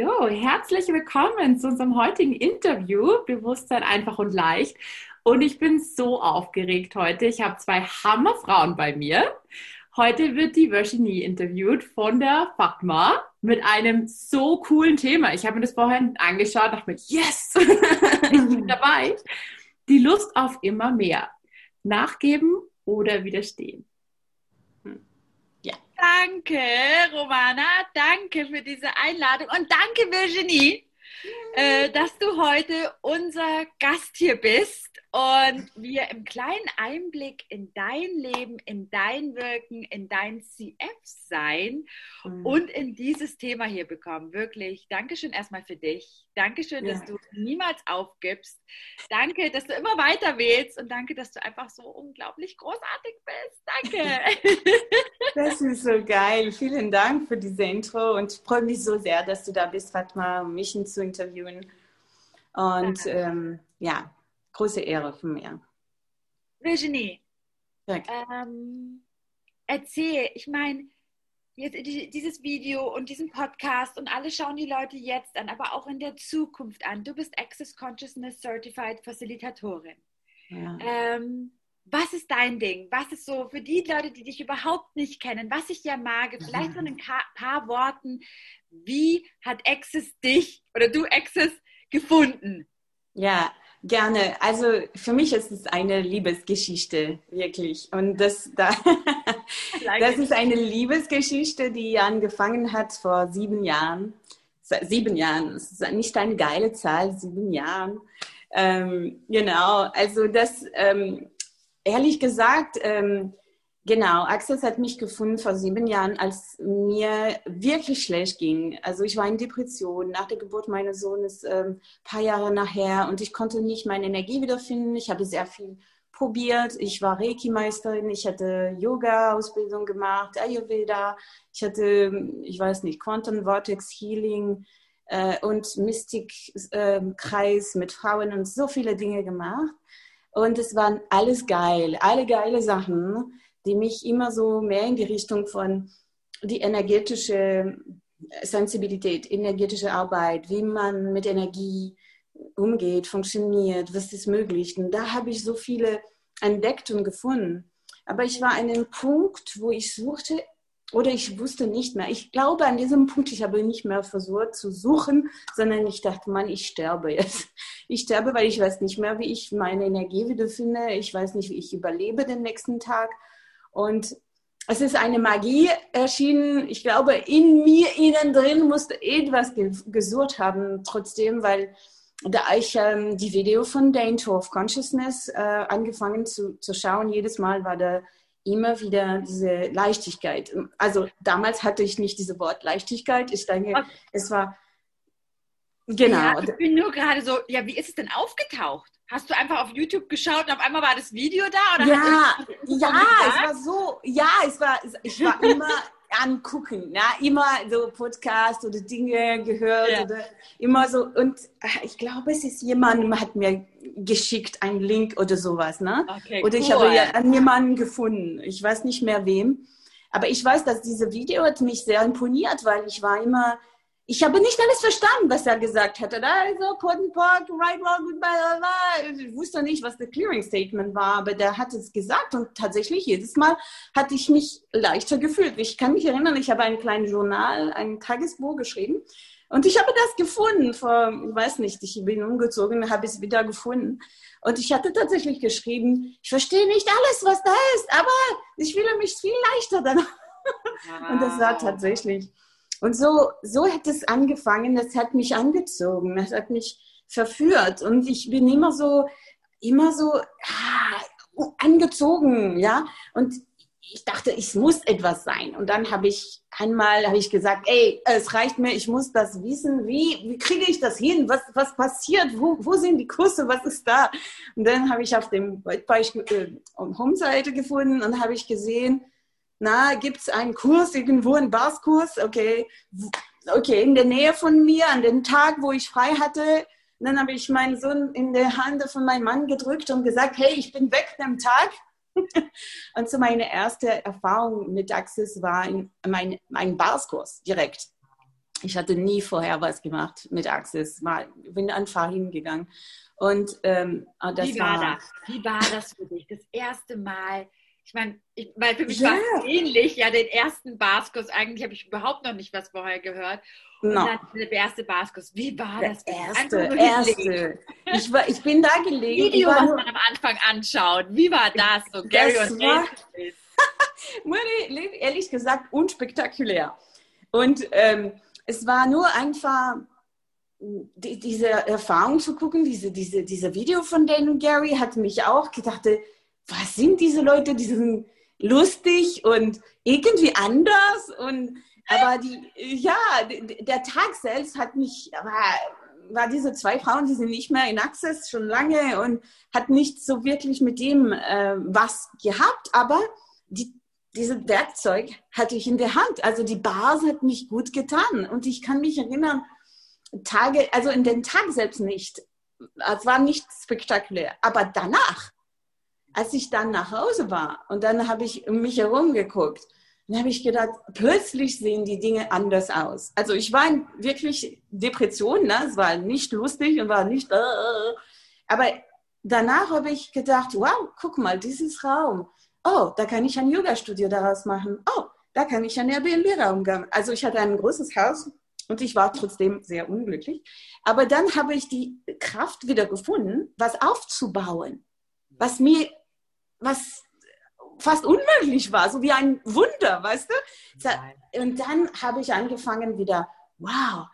So, herzlich willkommen zu unserem heutigen Interview, Bewusstsein einfach und leicht. Und ich bin so aufgeregt heute. Ich habe zwei Hammerfrauen bei mir. Heute wird die Virginie interviewt von der Fatma mit einem so coolen Thema. Ich habe mir das vorhin angeschaut, dachte mir, yes, ich bin dabei. Die Lust auf immer mehr. Nachgeben oder widerstehen. Danke, Romana. Danke für diese Einladung und danke, Virginie, äh, dass du heute unser Gast hier bist und wir im kleinen Einblick in dein Leben, in dein Wirken, in dein CF-Sein mhm. und in dieses Thema hier bekommen. Wirklich, Dankeschön erstmal für dich. Dankeschön, ja. dass du niemals aufgibst. Danke, dass du immer weiter wählst und danke, dass du einfach so unglaublich großartig bist. Danke. Das ist so geil. Vielen Dank für diese Intro und ich freue mich so sehr, dass du da bist, Fatma, um mich zu interviewen. Und ähm, ja, große Ehre von mir. Virginie, ähm, erzähl, ich meine, dieses Video und diesen Podcast und alle schauen die Leute jetzt an, aber auch in der Zukunft an. Du bist Access Consciousness Certified Facilitatorin. Ja. Ähm, was ist dein Ding? Was ist so für die Leute, die dich überhaupt nicht kennen, was ich ja mag, vielleicht so in ein paar Worten, wie hat Access dich oder du Access gefunden? Ja, Gerne. Also für mich ist es eine Liebesgeschichte, wirklich. Und das, da, das ist eine Liebesgeschichte, die angefangen hat vor sieben Jahren. Sieben Jahren, das ist nicht eine geile Zahl, sieben Jahren. Ähm, genau, also das, ähm, ehrlich gesagt, ähm, Genau, Access hat mich gefunden vor sieben Jahren, als mir wirklich schlecht ging. Also ich war in Depression nach der Geburt meines Sohnes, ein ähm, paar Jahre nachher, und ich konnte nicht meine Energie wiederfinden. Ich habe sehr viel probiert. Ich war Reiki-Meisterin, ich hatte Yoga-Ausbildung gemacht, Ayurveda, ich hatte, ich weiß nicht, Quantum Vortex Healing äh, und Mystik-Kreis äh, mit Frauen und so viele Dinge gemacht. Und es waren alles geil, alle geile Sachen die mich immer so mehr in die Richtung von die energetische Sensibilität, energetische Arbeit, wie man mit Energie umgeht, funktioniert, was ist möglich. Und da habe ich so viele entdeckt und gefunden. Aber ich war an einem Punkt, wo ich suchte oder ich wusste nicht mehr. Ich glaube, an diesem Punkt, ich habe nicht mehr versucht zu suchen, sondern ich dachte, Mann, ich sterbe jetzt. Ich sterbe, weil ich weiß nicht mehr, wie ich meine Energie wiederfinde. Ich weiß nicht, wie ich überlebe den nächsten Tag. Und es ist eine Magie erschienen. Ich glaube, in mir, innen drin musste etwas gesucht haben, trotzdem, weil da ich ähm, die Video von Dane Tour of Consciousness äh, angefangen zu, zu schauen, jedes Mal war da immer wieder diese Leichtigkeit. Also damals hatte ich nicht dieses Wort Leichtigkeit. Ich denke, okay. es war genau. Ja, ich bin nur gerade so, ja, wie ist es denn aufgetaucht? Hast du einfach auf YouTube geschaut und auf einmal war das Video da? Oder ja, ja, es war so, ja, es war, ich war immer angucken, ja, immer so Podcast oder Dinge gehört ja. oder immer so und äh, ich glaube, es ist jemand hat mir geschickt einen Link oder sowas, ne? Okay, oder ich habe ja an jemanden gefunden, ich weiß nicht mehr wem, aber ich weiß, dass dieses Video hat mich sehr imponiert, weil ich war immer ich habe nicht alles verstanden, was er gesagt hat. Also, Cotton Park, right, wrong, goodbye, blah, Ich wusste nicht, was das Clearing Statement war, aber der hat es gesagt und tatsächlich jedes Mal hatte ich mich leichter gefühlt. Ich kann mich erinnern, ich habe ein kleines Journal, ein Tagesbuch geschrieben und ich habe das gefunden vor, ich weiß nicht, ich bin umgezogen, habe es wieder gefunden. Und ich hatte tatsächlich geschrieben, ich verstehe nicht alles, was da ist, aber ich fühle mich viel leichter danach. Wow. Und das war tatsächlich und so, so hat es angefangen, das hat mich angezogen, das hat mich verführt und ich bin immer so, immer so ah, angezogen, ja. Und ich dachte, es muss etwas sein. Und dann habe ich einmal habe ich gesagt, ey, es reicht mir, ich muss das wissen. Wie, wie kriege ich das hin? Was, was passiert? Wo, wo sind die Kurse? Was ist da? Und dann habe ich auf dem Beispiel äh, Home-Seite gefunden und habe ich gesehen, na, gibt es einen Kurs, irgendwo einen Barskurs, okay, okay, in der Nähe von mir, an dem Tag, wo ich frei hatte, dann habe ich meinen Sohn in der Hand von meinem Mann gedrückt und gesagt, hey, ich bin weg am Tag. und so meine erste Erfahrung mit Access war ein, mein, mein Barskurs direkt. Ich hatte nie vorher was gemacht mit Access. Mal, bin einfach hingegangen. Und ähm, ah, das Wie war, war das? Wie war das für dich? Das erste Mal ich meine, ich, weil für mich yeah. war es ähnlich, ja, den ersten Baskurs, eigentlich habe ich überhaupt noch nicht was vorher gehört. Und no. dann der erste Baskurs, wie war der das? Erste, erste. Ich, war, ich bin da gelegen. Video, was man am Anfang anschaut, wie war das? So Gary das und war, ehrlich gesagt, unspektakulär. Und ähm, es war nur einfach die, diese Erfahrung zu gucken, diese, diese, diese Video von Dan und Gary hat mich auch gedacht, was sind diese Leute, die sind lustig und irgendwie anders und aber die, ja, der Tag selbst hat mich, war, war diese zwei Frauen, die sind nicht mehr in Access schon lange und hat nicht so wirklich mit dem äh, was gehabt, aber die, dieses Werkzeug hatte ich in der Hand. Also die Bars hat mich gut getan und ich kann mich erinnern, Tage, also in den Tag selbst nicht. Es war nicht spektakulär, aber danach als ich dann nach Hause war und dann habe ich mich herum geguckt, dann habe ich gedacht, plötzlich sehen die Dinge anders aus. Also ich war in wirklich Depression, ne? es war nicht lustig und war nicht, äh, aber danach habe ich gedacht, wow, guck mal, dieses Raum, oh, da kann ich ein Yoga-Studio daraus machen, oh, da kann ich einen Airbnb-Raum geben. Also ich hatte ein großes Haus und ich war trotzdem sehr unglücklich. Aber dann habe ich die Kraft wieder gefunden, was aufzubauen, was mir was fast unmöglich war, so wie ein Wunder, weißt du? Und dann habe ich angefangen wieder, wow,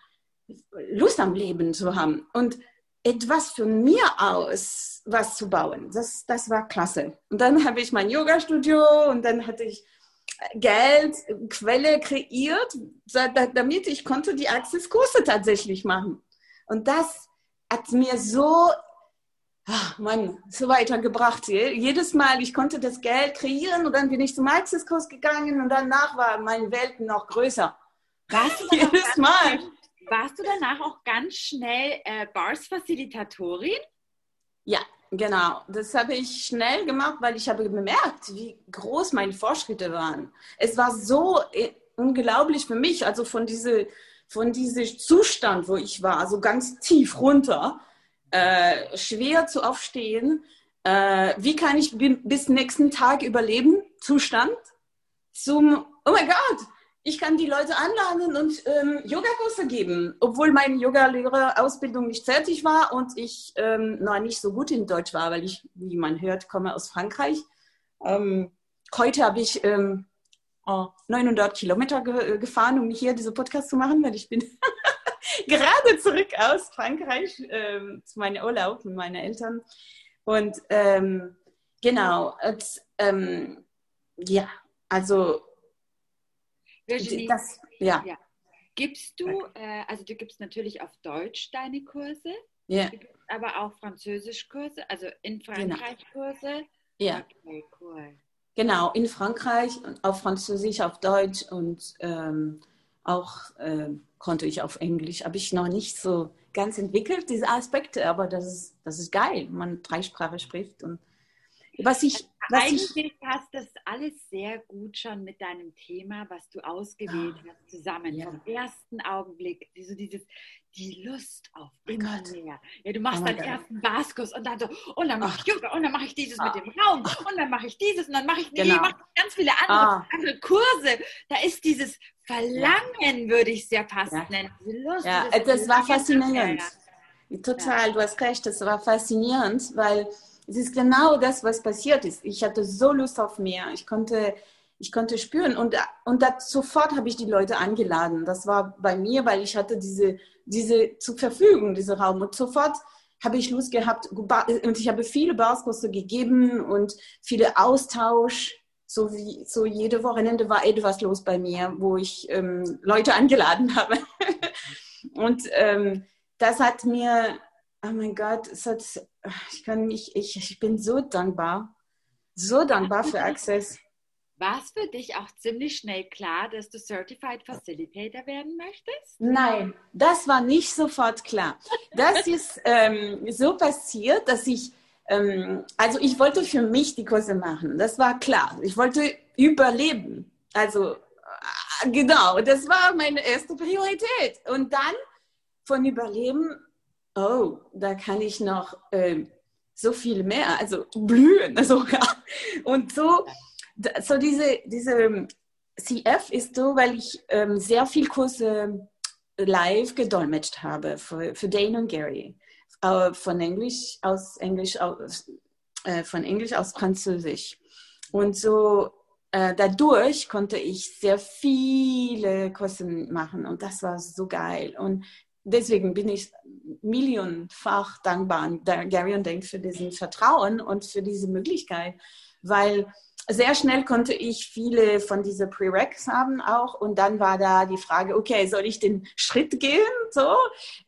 Lust am Leben zu haben und etwas von mir aus was zu bauen. Das, das war klasse. Und dann habe ich mein Yoga-Studio und dann hatte ich Geld, Quelle kreiert, damit ich konnte die Access-Kurse tatsächlich machen. Und das hat mir so ach Mann, so weitergebracht. Jedes Mal, ich konnte das Geld kreieren und dann bin ich zum Maxis-Kurs gegangen und danach war meine Welt noch größer. Du Jedes Mal. Warst du danach auch ganz schnell äh, Bars-Facilitatorin? Ja, genau. Das habe ich schnell gemacht, weil ich habe bemerkt, wie groß meine Fortschritte waren. Es war so äh, unglaublich für mich, also von diesem von diese Zustand, wo ich war, also ganz tief runter, äh, schwer zu aufstehen. Äh, wie kann ich bis nächsten Tag überleben? Zustand zum, oh mein Gott, ich kann die Leute anladen und ähm, Yogakurse geben, obwohl meine Yogalehrerausbildung nicht fertig war und ich ähm, noch nicht so gut in Deutsch war, weil ich, wie man hört, komme aus Frankreich. Ähm, heute habe ich ähm, oh, 900 Kilometer ge gefahren, um hier diese Podcast zu machen, weil ich bin gerade zurück aus Frankreich ähm, zu meinem Urlaub mit meinen Eltern. Und ähm, genau, und, ähm, ja, also Virginie, das, ja. ja. Gibst du, äh, also du gibst natürlich auf Deutsch deine Kurse, ja. aber auch Französischkurse, also in. Frankreich genau. Kurse. Ja. Okay, cool. Genau, in Frankreich, auf Französisch, auf Deutsch und ähm, auch äh, konnte ich auf Englisch. Habe ich noch nicht so ganz entwickelt, diese Aspekte, aber das ist, das ist geil, wenn man drei Sprachen spricht. Und was ich, was Eigentlich ich, hast das alles sehr gut schon mit deinem Thema, was du ausgewählt oh, hast, zusammen. Ja. Vom ersten Augenblick, so dieses, die Lust auf oh immer Gott. mehr. Ja, du machst oh deinen ersten Baskurs und dann so, und dann mache ich Yoga und dann mache ich dieses mit dem Raum und dann mache ich dieses und dann mache ich, genau. mach ganz viele andere, ah. andere Kurse. Da ist dieses Verlangen, würde ich es ja fast ja. nennen. Lust, ja, das war faszinierend. Total, du hast recht, das war faszinierend, weil es ist genau das, was passiert ist. Ich hatte so Lust auf mehr. Ich konnte, ich konnte spüren und, und das, sofort habe ich die Leute eingeladen. Das war bei mir, weil ich hatte diese, diese zur Verfügung, diese Raum und sofort habe ich Lust gehabt und ich habe viele Baskurse gegeben und viele Austausch so wie so jede Wochenende war etwas los bei mir, wo ich ähm, Leute eingeladen habe. und ähm, das hat mir, oh mein Gott, es hat, ich kann mich, ich, ich bin so dankbar, so dankbar für Access. War es für dich auch ziemlich schnell klar, dass du Certified Facilitator werden möchtest? Nein, das war nicht sofort klar. Das ist ähm, so passiert, dass ich ähm, also ich wollte für mich die Kurse machen, das war klar. Ich wollte überleben. Also genau, das war meine erste Priorität. Und dann von Überleben, oh, da kann ich noch äh, so viel mehr, also blühen sogar. Und so, so diese, diese CF ist so, weil ich ähm, sehr viel Kurse live gedolmetscht habe für, für Dane und Gary. Äh, von Englisch aus Englisch aus, äh, von Englisch aus Französisch. Und so äh, dadurch konnte ich sehr viele Kurse machen und das war so geil. Und deswegen bin ich millionenfach dankbar an Gary und Dane für diesen Vertrauen und für diese Möglichkeit, weil sehr schnell konnte ich viele von diesen Prereqs haben auch und dann war da die Frage, okay, soll ich den Schritt gehen, so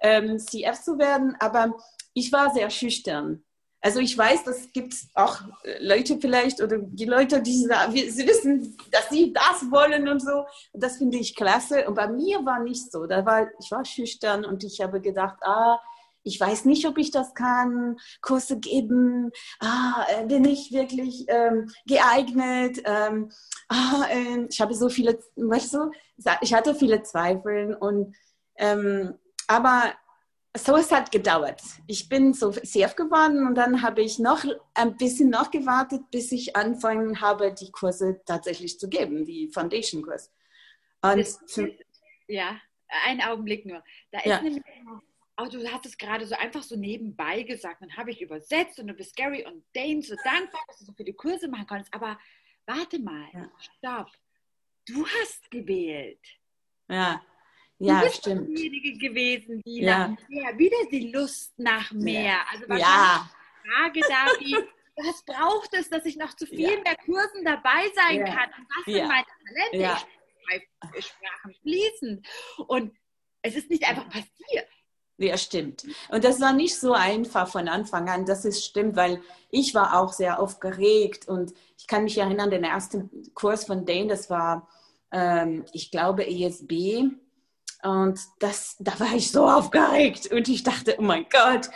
ähm, CF zu werden? Aber ich war sehr schüchtern. Also ich weiß, das gibt auch Leute vielleicht oder die Leute, die sie wissen, dass sie das wollen und so. Das finde ich klasse. Und bei mir war nicht so. Da war, ich war schüchtern und ich habe gedacht, ah, ich weiß nicht, ob ich das kann, Kurse geben, ah, äh, bin ich wirklich ähm, geeignet, ähm, ah, äh, ich habe so viele, weißt du, ich hatte viele Zweifel und ähm, aber so es hat gedauert. Ich bin so CF geworden und dann habe ich noch ein bisschen noch gewartet, bis ich angefangen habe, die Kurse tatsächlich zu geben, die Foundation-Kurs. ja, einen Augenblick nur. Da ist ja. nämlich oh, du hast es gerade so einfach so nebenbei gesagt, dann habe ich übersetzt und du bist Gary und Dane so dankbar, dass du so viele Kurse machen konntest. Aber warte mal, ja. stopp. Du hast gewählt. Ja, ja, du bist stimmt. diejenige gewesen, die ja. nach mehr, wieder die Lust nach mehr. Ja. Also wahrscheinlich ja. die Frage da, wie, was braucht es, dass ich noch zu viel ja. mehr Kursen dabei sein kann? Und was sind meine Talente? Ja. Ich Sprachen fließend. Und es ist nicht einfach passiert. Ja, stimmt. Und das war nicht so einfach von Anfang an, das ist stimmt, weil ich war auch sehr aufgeregt und ich kann mich erinnern, den ersten Kurs von Dane, das war, ähm, ich glaube, ESB. Und das, da war ich so aufgeregt und ich dachte, oh mein Gott,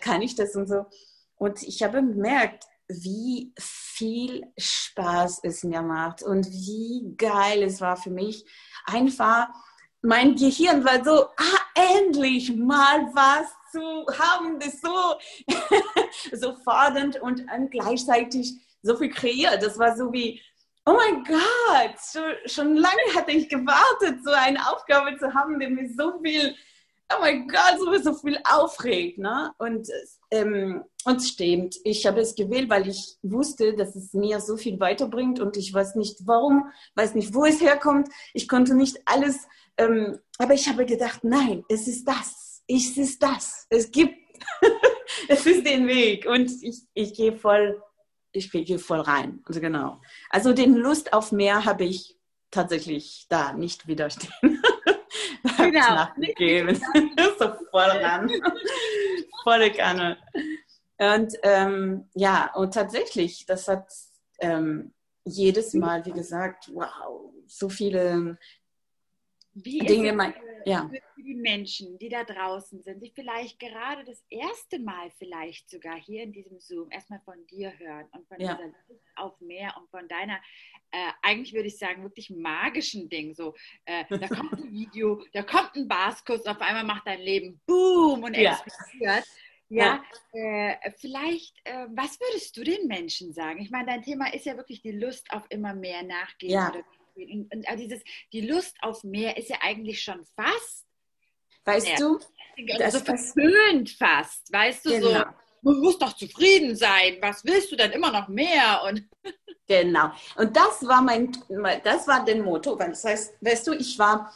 kann ich das und so. Und ich habe gemerkt, wie viel Spaß es mir macht und wie geil es war für mich, einfach mein Gehirn war so, ah, endlich mal was zu haben, das so, so fordernd und gleichzeitig so viel kreiert. Das war so wie, oh mein Gott, schon, schon lange hatte ich gewartet, so eine Aufgabe zu haben, die mir so viel, oh mein Gott, so, so viel aufregt. Ne? Und, ähm, und stimmt, ich habe es gewählt, weil ich wusste, dass es mir so viel weiterbringt und ich weiß nicht warum, weiß nicht, wo es herkommt. Ich konnte nicht alles ähm, aber ich habe gedacht, nein, es ist das. Es ist das. Es gibt, es ist den Weg. Und ich, ich gehe voll, ich gehe voll rein. Also genau. Also den Lust auf mehr habe ich tatsächlich da nicht widerstehen. genau. nachgegeben. so voll ran. Volle Kanne. Und ähm, ja, und tatsächlich, das hat ähm, jedes Mal, wie gesagt, wow, so viele wie Dinge, mein, ja. für die Menschen, die da draußen sind, die vielleicht gerade das erste Mal vielleicht sogar hier in diesem Zoom erstmal von dir hören und von ja. dieser Lust auf mehr und von deiner, äh, eigentlich würde ich sagen, wirklich magischen Ding. So, äh, da kommt ein Video, da kommt ein Baskurs, auf einmal macht dein Leben Boom und explodiert. Ja, ja. Äh, vielleicht, äh, was würdest du den Menschen sagen? Ich meine, dein Thema ist ja wirklich die Lust auf immer mehr nachgehen. Ja. Oder und, und dieses, die Lust auf mehr ist ja eigentlich schon fast. Weißt du? Das so verpönt fast. Weißt du, genau. so, du musst doch zufrieden sein. Was willst du denn immer noch mehr? Und genau. Und das war mein, das war den Motto. Das heißt, weißt du, ich war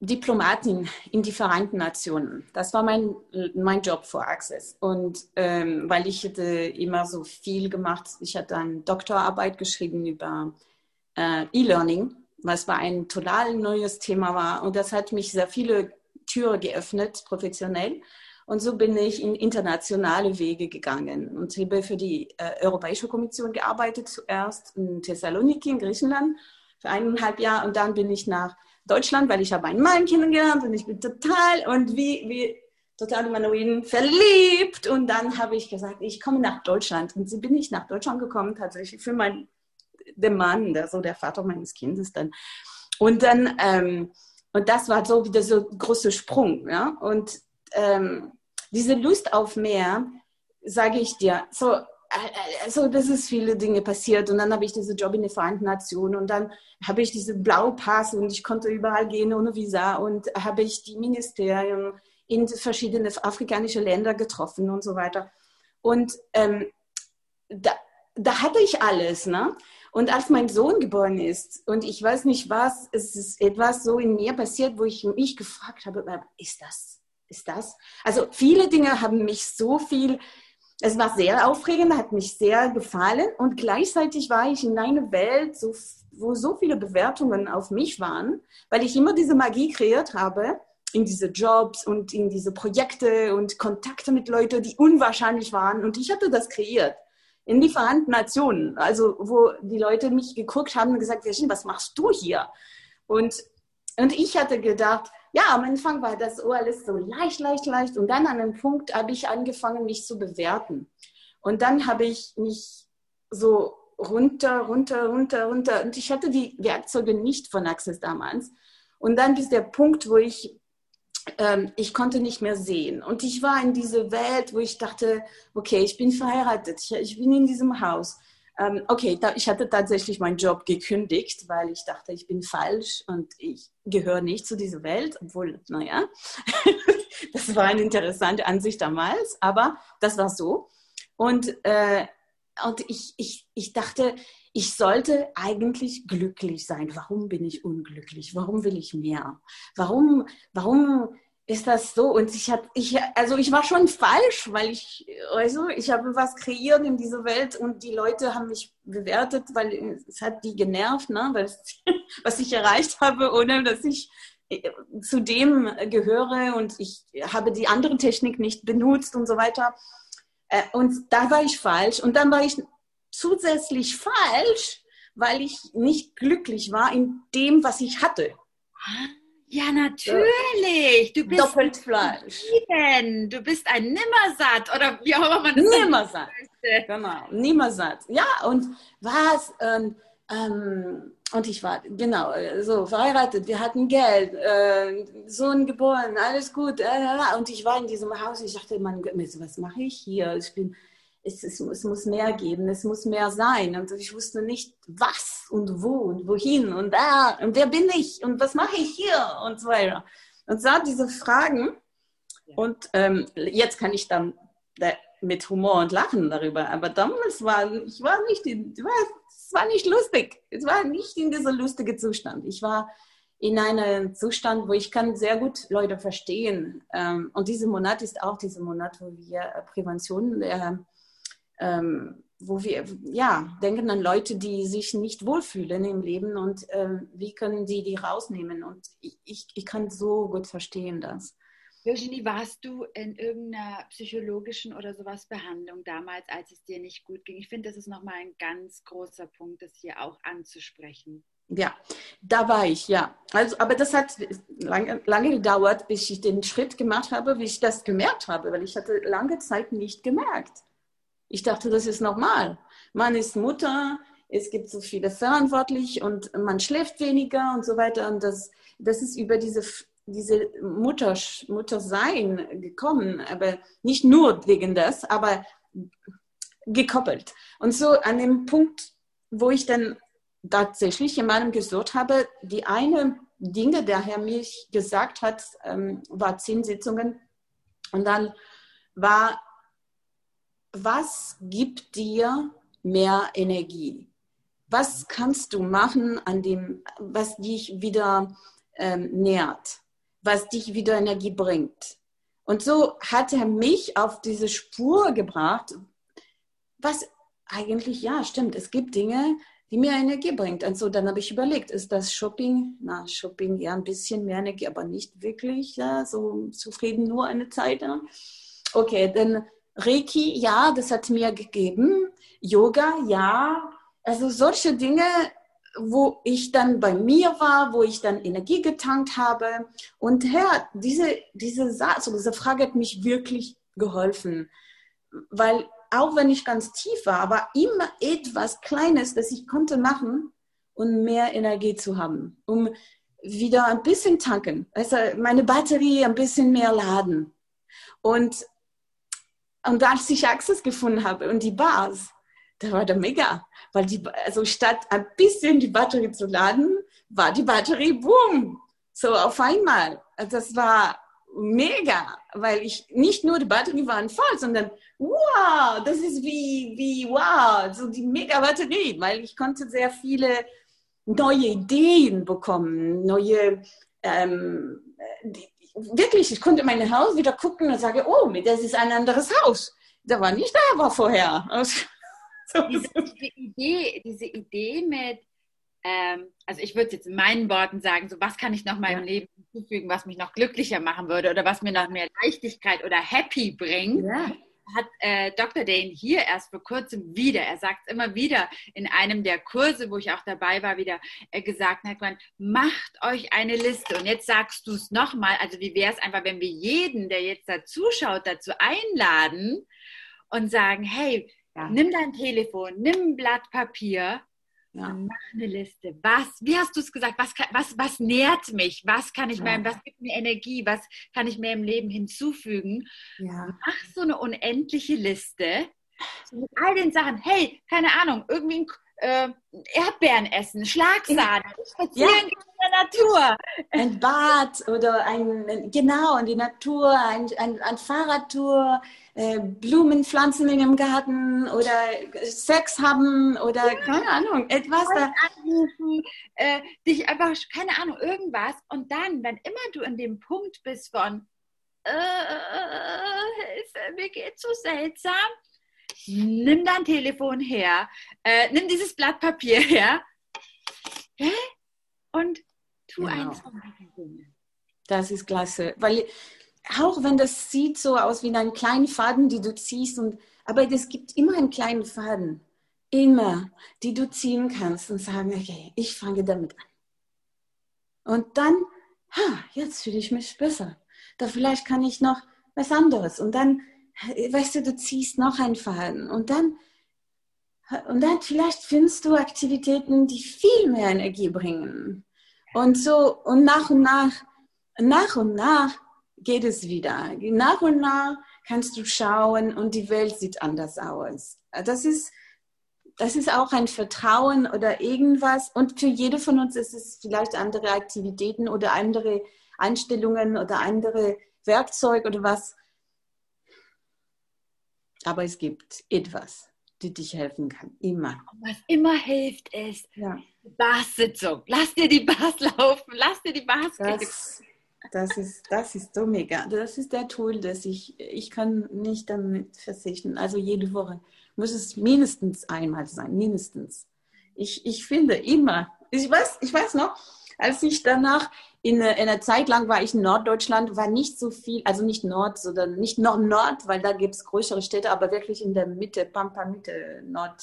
Diplomatin in die Vereinten Nationen. Das war mein, mein Job vor Access. Und ähm, weil ich hatte immer so viel gemacht, ich hatte eine Doktorarbeit geschrieben über äh, E-Learning, was war ein total neues Thema war. Und das hat mich sehr viele Türen geöffnet, professionell. Und so bin ich in internationale Wege gegangen und habe für die äh, Europäische Kommission gearbeitet, zuerst in Thessaloniki in Griechenland für eineinhalb Jahre und dann bin ich nach Deutschland, weil ich habe einen Mann kennengelernt und ich bin total und wie, wie total Manoiden verliebt und dann habe ich gesagt, ich komme nach Deutschland und so bin ich nach Deutschland gekommen tatsächlich für mein der Mann, der so der Vater meines Kindes dann. Und dann, ähm, und das war so wieder so ein großer Sprung. Ja? Und ähm, diese Lust auf mehr, sage ich dir, so also das ist viele Dinge passiert und dann habe ich diesen Job in den Vereinten Nationen und dann habe ich diesen Blaupass und ich konnte überall gehen ohne Visa und habe ich die Ministerien in verschiedene afrikanische Länder getroffen und so weiter. Und ähm, da, da hatte ich alles, ne? Und als mein Sohn geboren ist und ich weiß nicht was, es ist etwas so in mir passiert, wo ich mich gefragt habe, ist das, ist das? Also viele Dinge haben mich so viel es war sehr aufregend, hat mich sehr gefallen. Und gleichzeitig war ich in einer Welt, so, wo so viele Bewertungen auf mich waren, weil ich immer diese Magie kreiert habe in diese Jobs und in diese Projekte und Kontakte mit Leuten, die unwahrscheinlich waren. Und ich hatte das kreiert in die Vereinten Nationen, also wo die Leute mich geguckt haben und gesagt, Virginie, was machst du hier? Und, und ich hatte gedacht, ja, am Anfang war das alles so leicht, leicht, leicht. Und dann an einem Punkt habe ich angefangen, mich zu bewerten. Und dann habe ich mich so runter, runter, runter, runter. Und ich hatte die Werkzeuge nicht von Access damals. Und dann bis der Punkt, wo ich, ähm, ich konnte nicht mehr sehen. Und ich war in dieser Welt, wo ich dachte, okay, ich bin verheiratet, ich, ich bin in diesem Haus. Ähm, okay, da, ich hatte tatsächlich meinen Job gekündigt, weil ich dachte, ich bin falsch und ich gehöre nicht zu dieser Welt, obwohl, naja, das war eine interessante Ansicht damals, aber das war so. Und, äh, und ich, ich, ich dachte, ich sollte eigentlich glücklich sein. Warum bin ich unglücklich? Warum will ich mehr? Warum, warum ist das so? Und ich habe, ich, also ich war schon falsch, weil ich, also ich habe was kreiert in dieser Welt und die Leute haben mich bewertet, weil es hat die genervt, ne? es, was ich erreicht habe, ohne dass ich äh, zu dem gehöre und ich habe die andere Technik nicht benutzt und so weiter. Äh, und da war ich falsch. Und dann war ich zusätzlich falsch, weil ich nicht glücklich war in dem, was ich hatte. Ah. Ja, natürlich. Du bist doppelt Fleisch. Du bist ein Nimmersatt oder wie auch immer man das Nimmersatt. Genau, Nimmersatt. Ja, und was? Ähm, ähm, und ich war, genau, so verheiratet, wir hatten Geld, äh, Sohn geboren, alles gut. Äh, und ich war in diesem Haus, ich dachte, man, was mache ich hier? Ich bin es, es, es, muss mehr geben, es muss mehr sein. Und ich wusste nicht, was und wo und wohin und da und wer bin ich und was mache ich hier und so weiter. Und sah diese Fragen und ähm, jetzt kann ich dann mit Humor und Lachen darüber. Aber damals war ich war nicht, in, es war nicht lustig. Es war nicht in dieser lustigen Zustand. Ich war in einem Zustand, wo ich kann sehr gut Leute verstehen. Ähm, und dieser Monat ist auch dieser Monat, wo wir Prävention äh, ähm, wo wir ja denken an Leute, die sich nicht wohlfühlen im Leben und äh, wie können sie die rausnehmen. Und ich, ich, ich kann so gut verstehen das. Virginie, warst du in irgendeiner psychologischen oder sowas Behandlung damals, als es dir nicht gut ging? Ich finde, das ist nochmal ein ganz großer Punkt, das hier auch anzusprechen. Ja, da war ich, ja. Also, aber das hat lange, lange gedauert, bis ich den Schritt gemacht habe, wie ich das gemerkt habe, weil ich hatte lange Zeit nicht gemerkt. Ich dachte, das ist normal. Man ist Mutter, es gibt so viele verantwortlich und man schläft weniger und so weiter. Und das, das ist über diese, diese Mutter, Muttersein gekommen, aber nicht nur wegen das, aber gekoppelt. Und so an dem Punkt, wo ich dann tatsächlich jemandem gesucht habe, die eine Dinge, der Herr mich gesagt hat, ähm, war zehn Sitzungen. Und dann war was gibt dir mehr Energie? Was kannst du machen an dem, was dich wieder ähm, nährt, was dich wieder Energie bringt? Und so hat er mich auf diese Spur gebracht, was eigentlich, ja, stimmt, es gibt Dinge, die mir Energie bringt. Und so dann habe ich überlegt, ist das Shopping? Na, Shopping ja ein bisschen mehr Energie, aber nicht wirklich, ja, so zufrieden nur eine Zeit. Ja. Okay, dann Reiki, ja, das hat mir gegeben. Yoga, ja. Also solche Dinge, wo ich dann bei mir war, wo ich dann Energie getankt habe. Und Herr, diese, diese, Satz, diese Frage hat mich wirklich geholfen. Weil auch wenn ich ganz tief war, aber immer etwas Kleines, das ich konnte machen, und mehr Energie zu haben, um wieder ein bisschen tanken, also meine Batterie ein bisschen mehr laden. Und, und als ich Access gefunden habe und die Bars, da war der mega, weil die, also statt ein bisschen die Batterie zu laden, war die Batterie, boom, so auf einmal. Also das war mega, weil ich nicht nur die Batterie waren voll, sondern wow, das ist wie, wie wow, so die mega Batterie, weil ich konnte sehr viele neue Ideen bekommen, neue, ähm, die, wirklich, ich konnte mein Haus wieder gucken und sagen, oh, das ist ein anderes Haus. Da war nicht da, war vorher. so. diese, diese, Idee, diese Idee mit, ähm, also ich würde jetzt in meinen Worten sagen, so was kann ich noch meinem ja. Leben hinzufügen, was mich noch glücklicher machen würde oder was mir noch mehr Leichtigkeit oder Happy bringt. Ja hat äh, Dr. Dane hier erst vor kurzem wieder, er sagt es immer wieder in einem der Kurse, wo ich auch dabei war, wieder äh, gesagt, hat man, macht euch eine Liste. Und jetzt sagst du es nochmal, also wie wäre es einfach, wenn wir jeden, der jetzt da zuschaut, dazu einladen und sagen, hey, ja. nimm dein Telefon, nimm ein Blatt Papier ja. Mach eine Liste. Was, wie hast du es gesagt? Was, was, was nährt mich? Was kann ich ja. meinem, was gibt mir Energie? Was kann ich mir im Leben hinzufügen? Ja. Mach so eine unendliche Liste mit all den Sachen. Hey, keine Ahnung, irgendwie ein äh, Erdbeeren essen, Schlagsahne, spazieren ja. in der Natur. Ein Bad oder ein, genau, in die Natur, ein, ein, ein Fahrradtour, äh, Blumenpflanzen in dem Garten oder Sex haben oder ja. keine Ahnung, etwas da. Anrufen, äh, dich einfach, keine Ahnung, irgendwas. Und dann, wenn immer du in dem Punkt bist von, äh, Hilfe, mir geht so seltsam, nimm dein Telefon her, äh, nimm dieses Blatt Papier her hä? und tu genau. eins von Dingen. Das ist klasse, weil auch wenn das sieht so aus wie ein kleiner Faden, die du ziehst, und, aber es gibt immer einen kleinen Faden, immer, die du ziehen kannst und sagen, okay, ich fange damit an. Und dann, ha, jetzt fühle ich mich besser. Da vielleicht kann ich noch was anderes. Und dann, weißt du, du ziehst noch einen Faden. Und dann, und dann vielleicht findest du Aktivitäten, die viel mehr Energie bringen. Und so, und nach und nach, nach und nach geht es wieder. Nach und nach kannst du schauen und die Welt sieht anders aus. Das ist, das ist auch ein Vertrauen oder irgendwas. Und für jede von uns ist es vielleicht andere Aktivitäten oder andere Einstellungen oder andere Werkzeuge oder was. Aber es gibt etwas, die dich helfen kann. Immer. Was immer hilft, ist ja. Bars-Sitzung. Lass dir die Bars laufen. Lass dir die Bars das, das ist, das ist so mega. Das ist der Tool, das ich, ich kann nicht damit verzichten. Also jede Woche muss es mindestens einmal sein, mindestens. Ich, ich finde immer, ich weiß, ich weiß noch, als ich danach in, in einer Zeit lang war ich in Norddeutschland, war nicht so viel, also nicht Nord, sondern nicht noch Nord, weil da gibt es größere Städte, aber wirklich in der Mitte, Pampa Mitte, Nord,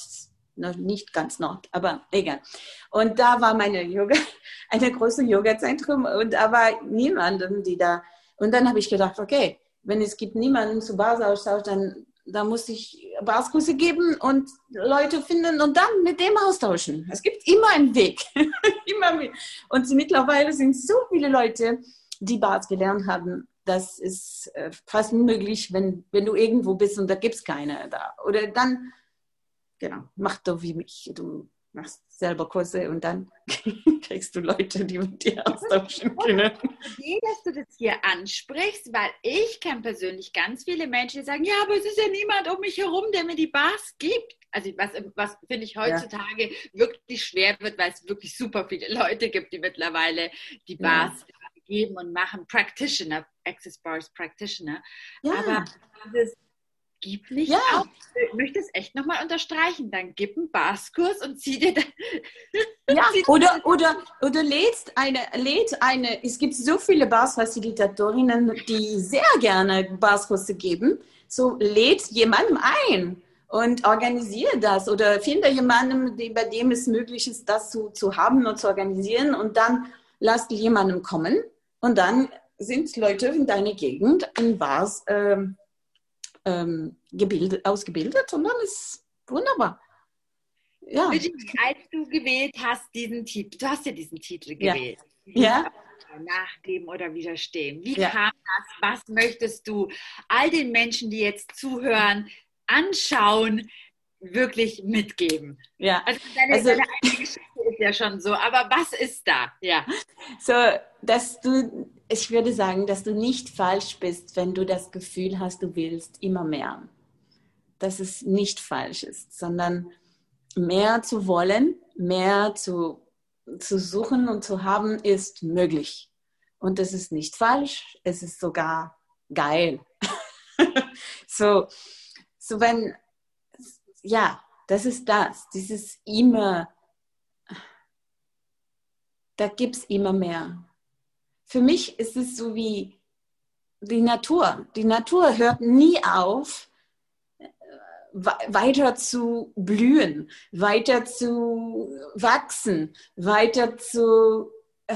noch nicht ganz Nord, aber egal. Und da war meine Yoga, eine große Yoga-Zentrum und da war niemanden, die da. Und dann habe ich gedacht, okay, wenn es gibt niemanden zu Basaustausch, dann da muss ich Baskurse geben und Leute finden und dann mit dem austauschen. Es gibt immer einen Weg. immer mit. Und mittlerweile sind so viele Leute, die Bas gelernt haben. Das ist äh, fast unmöglich, wenn, wenn du irgendwo bist und da gibt es keine da. Oder dann genau, mach doch wie mich. Du machst selber Kurse und dann kriegst du Leute, die mit dir austauschen können. Ich dass du das hier ansprichst, weil ich kenne persönlich ganz viele Menschen, die sagen, ja, aber es ist ja niemand um mich herum, der mir die Bars gibt. Also was, was finde ich heutzutage ja. wirklich schwer wird, weil es wirklich super viele Leute gibt, die mittlerweile die Bars ja. geben und machen. Practitioner, Access Bars Practitioner. Ja. Aber dieses gib nicht ja. auf. Ich möchte es echt nochmal unterstreichen. Dann gib einen Baskurs und zieh dir dann. Ja, oder, oder, oder lädst eine, lädt eine, es gibt so viele Barsfacilitatorinnen, die sehr gerne Barskurse geben. So lädt jemanden ein und organisiere das oder finde jemanden, bei dem es möglich ist, das zu, zu haben und zu organisieren und dann lass jemanden kommen und dann sind Leute in deiner Gegend in Bars ähm, ähm, gebildet, ausgebildet und dann ist wunderbar. ja. als du gewählt hast, diesen Titel, du hast ja diesen Titel gewählt. Ja. ja. Nachgeben oder widerstehen. Wie ja. kam das? Was möchtest du all den Menschen, die jetzt zuhören, anschauen, wirklich mitgeben? Ja. Also deine, also, deine Geschichte ist ja schon so, aber was ist da? Ja. So, dass du, ich würde sagen, dass du nicht falsch bist, wenn du das Gefühl hast, du willst immer mehr. Dass es nicht falsch ist, sondern mehr zu wollen, mehr zu, zu suchen und zu haben, ist möglich. Und das ist nicht falsch, es ist sogar geil. so, so wenn, ja, das ist das, dieses immer, da gibt es immer mehr. Für mich ist es so wie die Natur. Die Natur hört nie auf, weiter zu blühen, weiter zu wachsen, weiter zu, äh,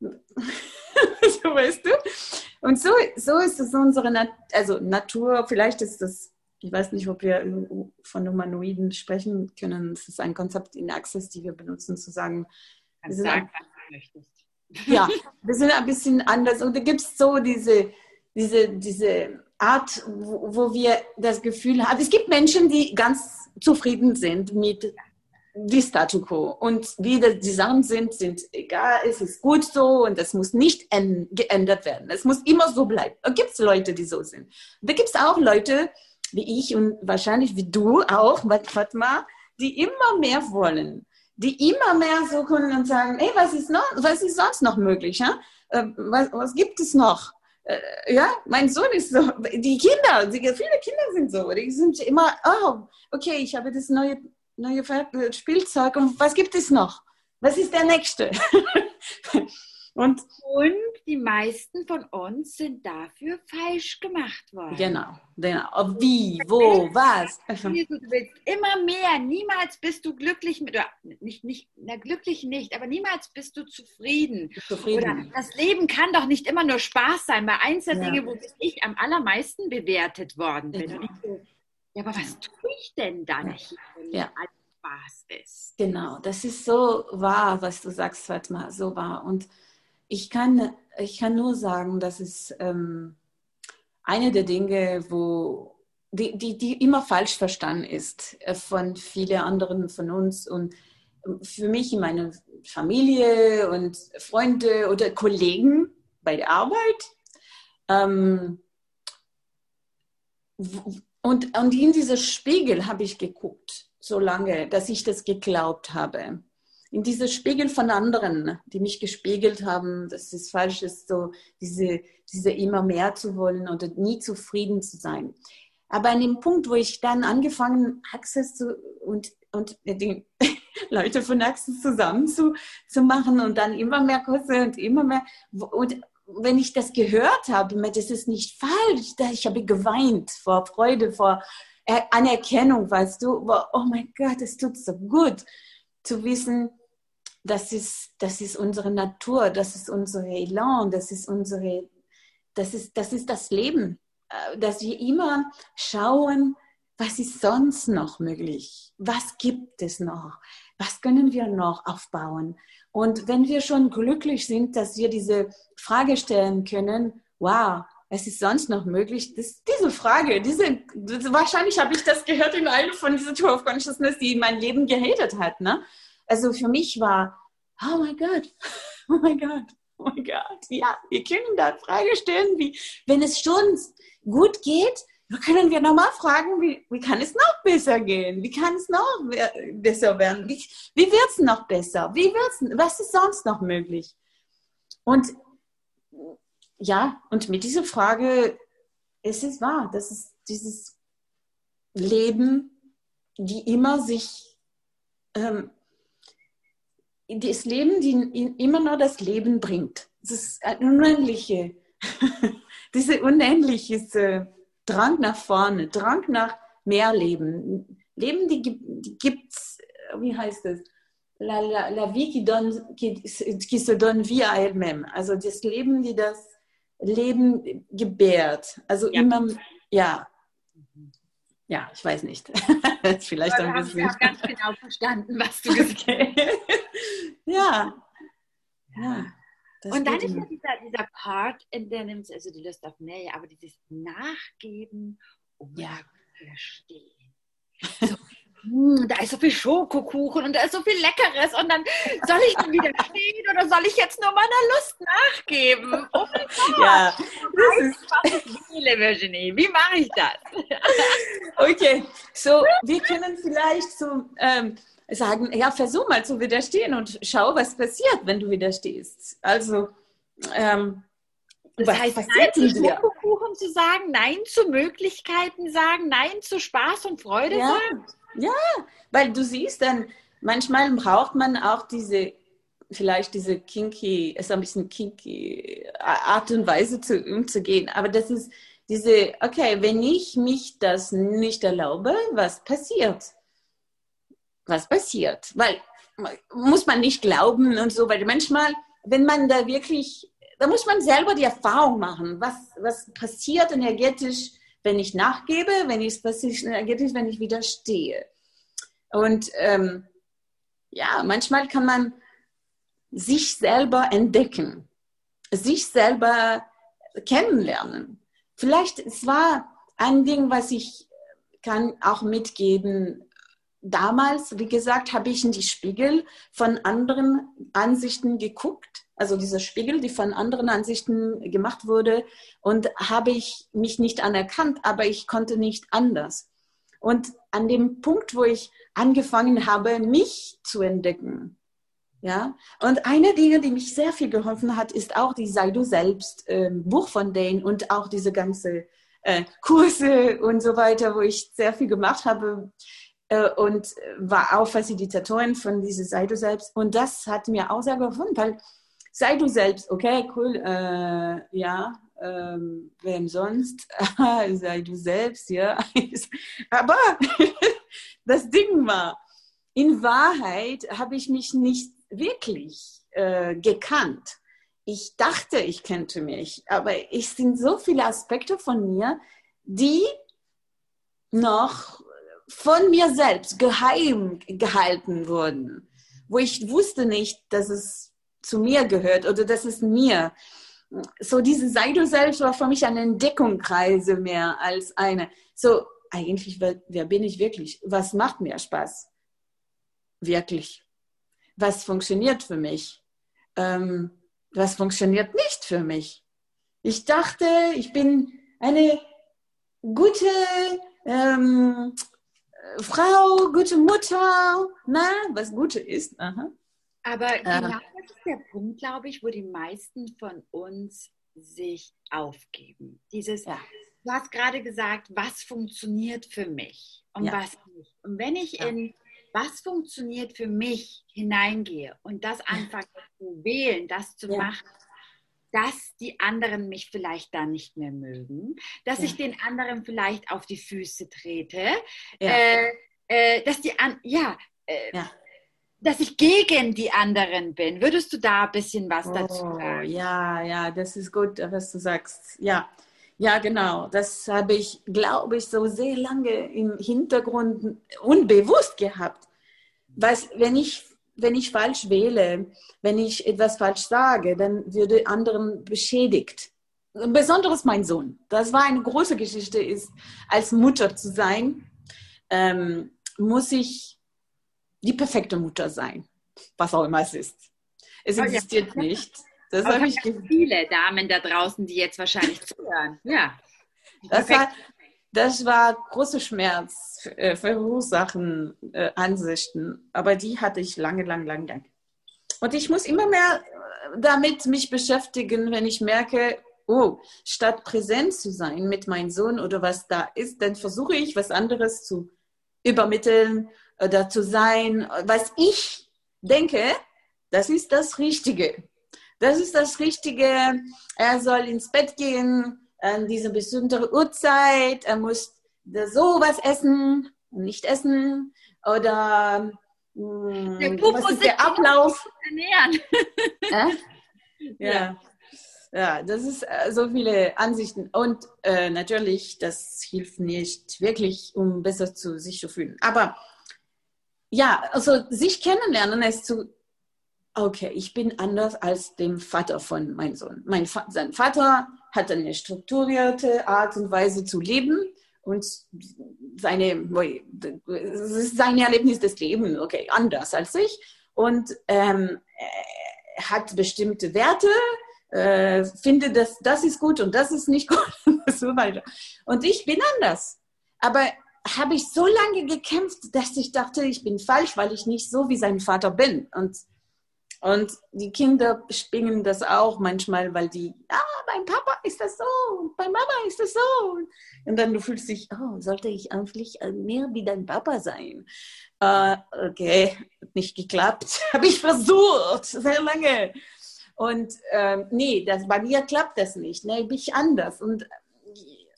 so weißt du? Und so, so ist es unsere Nat also Natur, vielleicht ist das, ich weiß nicht, ob wir von Humanoiden sprechen können, es ist ein Konzept in Access, die wir benutzen, zu sagen, wir sind, sagen, ein, ja, wir sind ein bisschen anders und da gibt es so diese, diese, diese Art, wo, wo wir das Gefühl haben, es gibt Menschen, die ganz zufrieden sind mit die Statu quo. Und wie die Sachen sind, sind egal, es ist gut so und es muss nicht geändert werden. Es muss immer so bleiben. Da gibt es Leute, die so sind. Da gibt es auch Leute, wie ich und wahrscheinlich wie du auch, Fatma, die immer mehr wollen. Die immer mehr suchen und sagen, hey, was ist noch, was ist sonst noch möglich? Ja? Äh, was, was gibt es noch? äh, ja, mein Sohn ist so, die Kinder, die, viele Kinder sind so, die sind immer, oh, okay, ich habe das neue, neue Spielzeug und was gibt es noch? Was ist der nächste? Und, und die meisten von uns sind dafür falsch gemacht worden. Genau, genau. Wie, wo, was? Du willst immer mehr. Niemals bist du glücklich mit, oder nicht, nicht, na glücklich nicht, aber niemals bist du zufrieden. zufrieden. Oder das Leben kann doch nicht immer nur Spaß sein. Bei eins der ja. Dinge, wo ich am allermeisten bewertet worden bin. Ja. ja, aber was tue ich denn dann ja. hier, wenn ja. alles Spaß ist? Genau, das ist so wahr, was du sagst, Fatma, so wahr. Und ich kann, ich kann nur sagen, dass es ähm, eine der Dinge, wo die, die, die immer falsch verstanden ist äh, von vielen anderen von uns und ähm, für mich in meiner Familie und Freunde oder Kollegen bei der Arbeit. Ähm, und, und in dieser Spiegel habe ich geguckt, so lange, dass ich das geglaubt habe in diese Spiegel von anderen, die mich gespiegelt haben, dass es falsch ist, so diese, diese immer mehr zu wollen oder nie zufrieden zu sein. Aber an dem Punkt, wo ich dann angefangen, Access zu, und, und die Leute von Access zusammen zu, zu machen und dann immer mehr Kurse und immer mehr, und wenn ich das gehört habe, das ist nicht falsch, ich habe geweint vor Freude, vor Anerkennung, weißt du, oh mein Gott, es tut so gut zu wissen, das ist, das ist unsere Natur, das ist unser Elan, das ist unsere, das ist, das ist das Leben, äh, dass wir immer schauen, was ist sonst noch möglich? Was gibt es noch? Was können wir noch aufbauen? Und wenn wir schon glücklich sind, dass wir diese Frage stellen können, wow, was ist sonst noch möglich? Das, diese Frage, diese, wahrscheinlich habe ich das gehört in einer von diesen Tour of Consciousness, die mein Leben gehatet hat. Ne? Also für mich war, oh mein Gott, oh mein Gott, oh mein Gott, ja, wir können da Frage stellen, wie, wenn es schon gut geht, können wir nochmal fragen, wie, wie kann es noch besser gehen? Wie kann es noch besser werden? Wie, wie wird es noch besser? Wie wird's, was ist sonst noch möglich? Und ja, und mit dieser Frage ist es wahr, das ist dieses Leben, die immer sich ähm, das Leben, die immer nur das Leben bringt. Das ist ein unendliche, diese unendliche Drang nach vorne, Drang nach mehr Leben. Leben, die, die gibt es, wie heißt es? La, la, la vie qui, donne, qui, qui se donne vie à elle-même. Also das Leben, die das Leben gebärt. Also ja. immer, ja. Ja, ich weiß nicht. Vielleicht ein bisschen. Ich habe ganz genau verstanden, was du gesagt hast. ja. ja. und dann ist ja dieser, dieser Part, in der nimmt also die Lust auf mehr, aber dieses Nachgeben und ja. Verstehen. So, hm, da ist so viel Schokokuchen und da ist so viel Leckeres und dann soll ich dann wieder stehen oder soll ich jetzt nur meiner Lust nachgeben? Oh mein Gott! Ja, das ist... will, Virginie. Wie mache ich das? okay, so wir können vielleicht so ähm, sagen, ja, versuch mal zu widerstehen und schau, was passiert, wenn du widerstehst. Also, ähm, das was heißt, passiert nein zu Schokokuchen zu sagen, nein zu Möglichkeiten sagen, nein zu Spaß und Freude ja. sagen? Ja, weil du siehst dann, manchmal braucht man auch diese, vielleicht diese kinky, ist ein bisschen kinky Art und Weise zu, umzugehen. Aber das ist diese, okay, wenn ich mich das nicht erlaube, was passiert? Was passiert? Weil muss man nicht glauben und so, weil manchmal, wenn man da wirklich, da muss man selber die Erfahrung machen, was, was passiert energetisch, wenn ich nachgebe, wenn ich was energetisch, wenn ich widerstehe. Und ähm, ja, manchmal kann man sich selber entdecken, sich selber kennenlernen. Vielleicht es war ein Ding, was ich kann auch mitgeben. Damals, wie gesagt, habe ich in die Spiegel von anderen Ansichten geguckt also dieser Spiegel, die von anderen Ansichten gemacht wurde und habe ich mich nicht anerkannt, aber ich konnte nicht anders. Und an dem Punkt, wo ich angefangen habe, mich zu entdecken, ja, und eine Dinge, die mich sehr viel geholfen hat, ist auch die Sei du selbst äh, Buch von Dane und auch diese ganze äh, Kurse und so weiter, wo ich sehr viel gemacht habe und war auch Facilitatorin von dieser Sei du selbst. Und das hat mir auch sehr geholfen, weil sei du selbst, okay, cool, äh, ja, ähm, wem sonst? sei du selbst, ja. Aber das Ding war, in Wahrheit habe ich mich nicht wirklich äh, gekannt. Ich dachte, ich kannte mich, aber es sind so viele Aspekte von mir, die noch von mir selbst geheim gehalten wurden, wo ich wusste nicht, dass es zu mir gehört oder das ist mir. So diese Sei du selbst war für mich eine Entdeckungsreise mehr als eine. So eigentlich, wer, wer bin ich wirklich? Was macht mir Spaß? Wirklich. Was funktioniert für mich? Ähm, was funktioniert nicht für mich? Ich dachte, ich bin eine gute ähm, Frau, gute Mutter, na, was Gute ist. Aha. Aber genau das ist der Punkt, glaube ich, wo die meisten von uns sich aufgeben. Dieses, ja. du hast gerade gesagt, was funktioniert für mich und ja. was nicht. Und wenn ich ja. in was funktioniert für mich hineingehe und das einfach zu wählen, das zu machen, dass die anderen mich vielleicht dann nicht mehr mögen, dass ich den anderen vielleicht auf die Füße trete, äh, äh, dass die an, ja, äh, dass ich gegen die anderen bin. Würdest du da ein bisschen was oh, dazu sagen? Ja, ja, das ist gut, was du sagst. Ja, ja, genau. Das habe ich, glaube ich, so sehr lange im Hintergrund unbewusst gehabt. Was, wenn ich, wenn ich falsch wähle, wenn ich etwas falsch sage, dann würde anderen beschädigt. Besonders mein Sohn. Das war eine große Geschichte, ist als Mutter zu sein, ähm, muss ich die perfekte Mutter sein, was auch immer es ist. Es oh, existiert ja. nicht. Das habe ich viele Damen da draußen, die jetzt wahrscheinlich zuhören. Ja. Das war, das war große Schmerz, äh, verursachen äh, Ansichten, aber die hatte ich lange, lange, lange, lange. Und ich muss immer mehr äh, damit mich beschäftigen, wenn ich merke, oh, statt präsent zu sein mit meinem Sohn oder was da ist, dann versuche ich was anderes zu übermitteln oder zu sein, was ich denke, das ist das Richtige. Das ist das Richtige. Er soll ins Bett gehen an diese bestimmte Uhrzeit. Er muss sowas essen und nicht essen. Oder mh, hm, was ist der Ablauf? Ernähren. Äh? Ja. ja. ja, das ist äh, so viele Ansichten. Und äh, natürlich, das hilft nicht wirklich, um besser zu sich zu fühlen. Aber ja, also sich kennenlernen ist zu, okay, ich bin anders als dem Vater von meinem Sohn. Mein Va sein Vater hat eine strukturierte Art und Weise zu leben und seine, sein Erlebnis des Lebens, okay, anders als ich. Und ähm, hat bestimmte Werte, äh, finde, dass das ist gut und das ist nicht gut und so weiter. Und ich bin anders. Aber habe ich so lange gekämpft, dass ich dachte, ich bin falsch, weil ich nicht so wie sein Vater bin. Und, und die Kinder springen das auch manchmal, weil die, ah, beim Papa ist das so, und bei Mama ist das so. Und dann du fühlst dich, oh, sollte ich eigentlich mehr wie dein Papa sein? Uh, okay, hat nicht geklappt. Habe ich versucht, sehr lange. Und ähm, nee, das, bei mir klappt das nicht. Ne? Ich bin anders. Und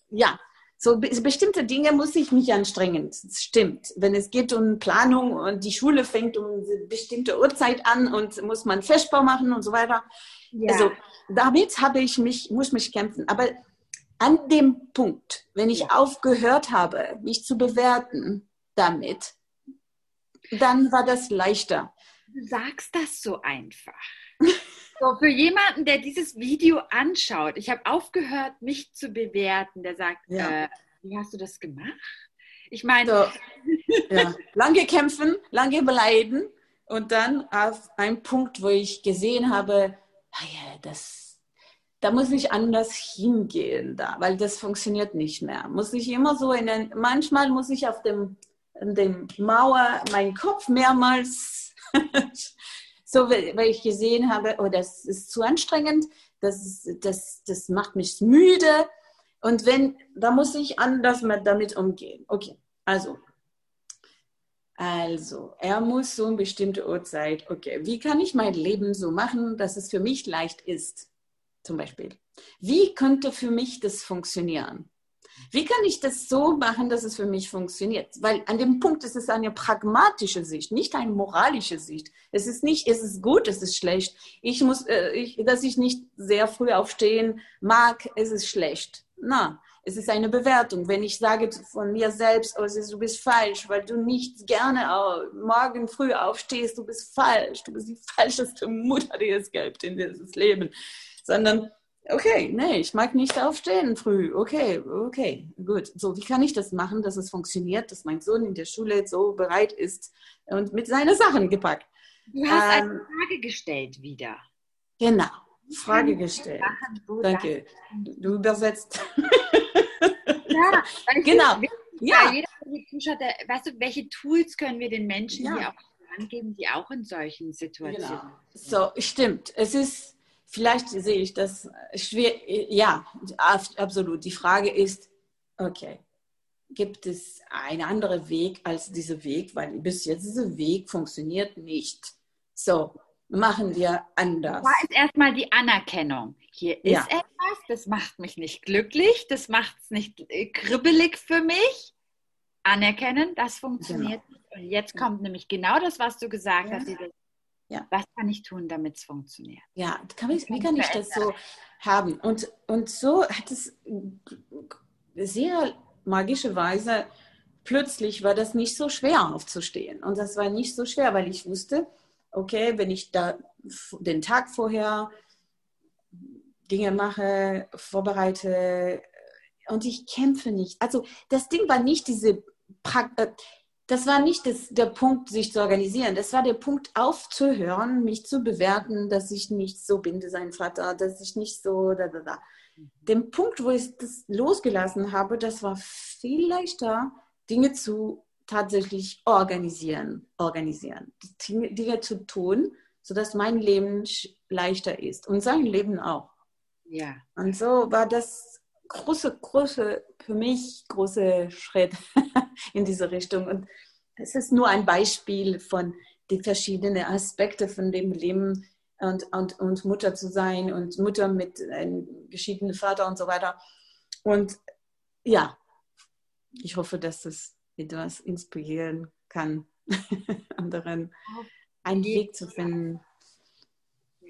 ja, so bestimmte Dinge muss ich mich anstrengen. Das stimmt. Wenn es geht um Planung und die Schule fängt um eine bestimmte Uhrzeit an und muss man Festbau machen und so weiter. Ja. Also damit habe ich mich, muss mich kämpfen. Aber an dem Punkt, wenn ich ja. aufgehört habe, mich zu bewerten damit, dann war das leichter. Du sagst das so einfach. So, für jemanden, der dieses Video anschaut, ich habe aufgehört, mich zu bewerten, der sagt, ja. äh, wie hast du das gemacht? Ich meine, so, ja. lange kämpfen, lange bleiben und dann auf einen Punkt, wo ich gesehen habe, ah ja, das, da muss ich anders hingehen, da, weil das funktioniert nicht mehr. Muss ich immer so in den, manchmal muss ich auf dem, dem Mauer meinen Kopf mehrmals so, weil ich gesehen habe, oh, das ist zu anstrengend, das, das, das macht mich müde. Und wenn, da muss ich anders damit umgehen. Okay, also. Also, er muss so eine bestimmte Uhrzeit, okay, wie kann ich mein Leben so machen, dass es für mich leicht ist? Zum Beispiel. Wie könnte für mich das funktionieren? Wie kann ich das so machen, dass es für mich funktioniert? Weil an dem Punkt ist es eine pragmatische Sicht, nicht eine moralische Sicht. Es ist nicht, es ist gut, es ist schlecht. Ich muss, äh, ich, dass ich nicht sehr früh aufstehen mag, es ist schlecht. Na, es ist eine Bewertung. Wenn ich sage von mir selbst, oh, du bist falsch, weil du nicht gerne morgen früh aufstehst, du bist falsch, du bist die falscheste Mutter, die es gibt in dieses Leben. Sondern okay, nee, ich mag nicht aufstehen früh. Okay, okay, gut. So, wie kann ich das machen, dass es funktioniert, dass mein Sohn in der Schule so bereit ist und mit seinen Sachen gepackt? Du hast ähm, eine Frage gestellt wieder. Genau, Frage gestellt. So Danke. Du übersetzt. Ja, genau. ja. Jeder, Zuschaut, weißt du, welche Tools können wir den Menschen ja. hier auch angeben, die auch in solchen Situationen genau. So, stimmt. Es ist vielleicht sehe ich das schwer. Ja, absolut. Die Frage ist, okay, gibt es einen anderen Weg als dieser Weg? Weil bis jetzt dieser Weg funktioniert nicht. So, machen wir anders. Da ist erstmal die Anerkennung. Hier ist ja. etwas, das macht mich nicht glücklich, das macht es nicht äh, kribbelig für mich. Anerkennen, das funktioniert genau. nicht. Und jetzt kommt nämlich genau das, was du gesagt ja. hast, dieses ja. Was kann ich tun, damit es funktioniert? Ja, kann ich, wie kann ich das so haben? Und, und so hat es sehr magische Weise, plötzlich war das nicht so schwer aufzustehen. Und das war nicht so schwer, weil ich wusste, okay, wenn ich da den Tag vorher Dinge mache, vorbereite und ich kämpfe nicht. Also das Ding war nicht diese pra äh, das war nicht das, der Punkt, sich zu organisieren. Das war der Punkt, aufzuhören, mich zu bewerten, dass ich nicht so bin wie sein Vater, dass ich nicht so, da, da, da. Mhm. Den Punkt, wo ich das losgelassen habe, das war viel leichter, Dinge zu tatsächlich organisieren, organisieren, Dinge, Dinge zu tun, sodass mein Leben leichter ist und sein Leben auch. Ja. Und so war das große, große, für mich große Schritt in diese Richtung. Und es ist nur ein Beispiel von den verschiedenen Aspekten von dem Leben und, und, und Mutter zu sein und Mutter mit einem geschiedenen Vater und so weiter. Und ja, ich hoffe, dass das etwas inspirieren kann, anderen einen Weg zu finden.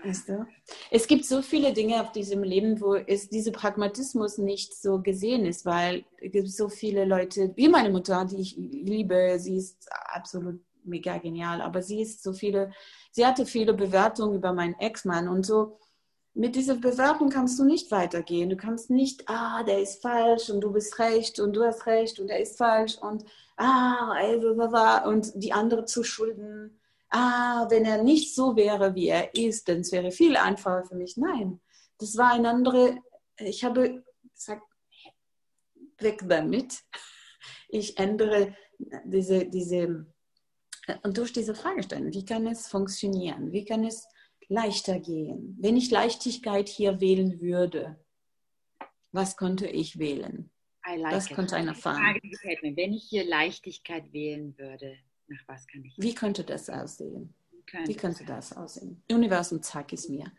Weißt du? Es gibt so viele Dinge auf diesem Leben, wo es dieser Pragmatismus nicht so gesehen ist, weil es gibt so viele Leute, wie meine Mutter, die ich liebe, sie ist absolut mega genial, aber sie ist so viele, sie hatte viele Bewertungen über meinen Ex-Mann und so. Mit dieser Bewertung kannst du nicht weitergehen. Du kannst nicht, ah, der ist falsch und du bist recht und du hast recht und er ist falsch und ah, und die andere zu schulden ah, wenn er nicht so wäre, wie er ist, dann es wäre viel einfacher für mich. Nein, das war ein andere, ich habe gesagt, weg damit. Ich ändere diese, diese, und durch diese Fragestellung, wie kann es funktionieren? Wie kann es leichter gehen? Wenn ich Leichtigkeit hier wählen würde, was könnte ich wählen? Like das it. könnte einer fragen. Wenn ich hier Leichtigkeit wählen würde, nach was kann ich? Wie könnte das aussehen? Könnte wie könnte das aussehen? Universum, zeig es mir.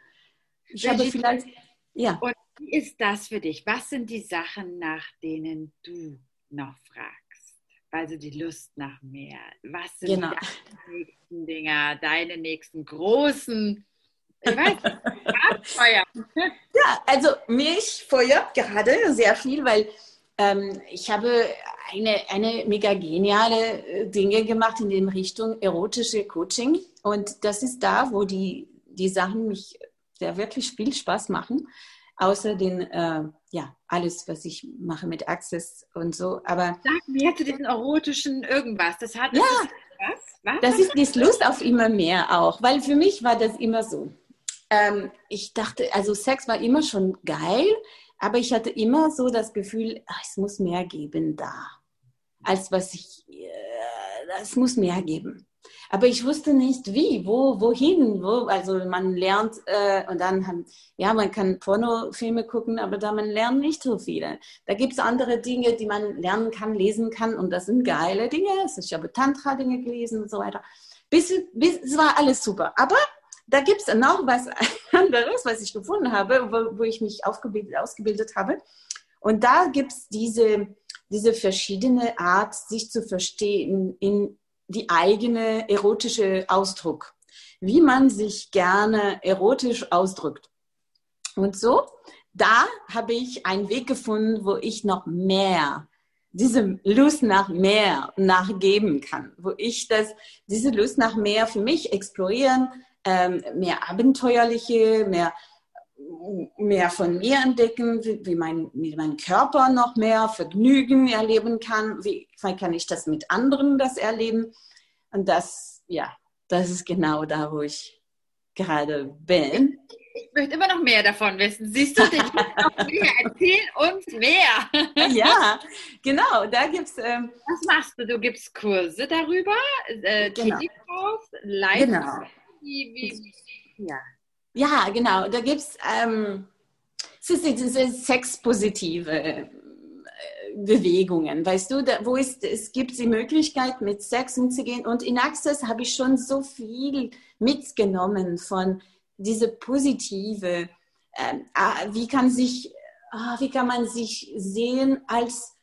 Ich habe vielleicht, ja. Und wie ist das für dich? Was sind die Sachen, nach denen du noch fragst? Also die Lust nach mehr. Was sind genau. deine nächsten Dinger, deine nächsten großen ich weiß, Feuer. ja, also mich feuert gerade sehr viel, weil ähm, ich habe eine, eine mega geniale äh, Dinge gemacht in dem Richtung erotische Coaching. Und das ist da, wo die, die Sachen mich sehr wirklich viel Spaß machen. Außer den, äh, ja, alles, was ich mache mit Access und so. Aber. Sag mir zu diesen erotischen irgendwas. Das hat. Das ja. Ist, was? was? Das ist die Lust auf immer mehr auch. Weil für mich war das immer so. Ähm, ich dachte, also Sex war immer schon geil. Aber ich hatte immer so das Gefühl, ach, es muss mehr geben da, als was ich, äh, es muss mehr geben. Aber ich wusste nicht wie, wo, wohin, wo. Also man lernt äh, und dann, ja, man kann Pornofilme gucken, aber da man lernt nicht so viele. Da gibt es andere Dinge, die man lernen kann, lesen kann und das sind geile Dinge. Ich habe Tantra-Dinge gelesen und so weiter. Bis, bis, es war alles super. Aber da gibt es noch was anderes, was ich gefunden habe, wo, wo ich mich aufgebildet, ausgebildet habe. Und da gibt es diese, diese verschiedene Art, sich zu verstehen in die eigene erotische Ausdruck. Wie man sich gerne erotisch ausdrückt. Und so, da habe ich einen Weg gefunden, wo ich noch mehr diese Lust nach mehr nachgeben kann, wo ich das, diese Lust nach mehr für mich explorieren ähm, mehr abenteuerliche, mehr, mehr von mir entdecken, wie, wie, mein, wie mein Körper noch mehr Vergnügen erleben kann, wie, wie kann ich das mit anderen das erleben. Und das, ja, das ist genau da, wo ich gerade bin. Ich möchte immer noch mehr davon wissen. Siehst du, ich noch mehr. Erzähl uns mehr. ja, genau. Da gibt's. Ähm, Was machst du? Du gibst Kurse darüber, äh, genau. Live. Genau wie, wie, ja. ja, genau. Da gibt ähm, es diese sexpositive äh, Bewegungen, weißt du, da, wo es, es gibt die Möglichkeit, mit Sex umzugehen. Und in Access habe ich schon so viel mitgenommen von diese positive, ah, wie kann sich, ah, wie kann man sich sehen als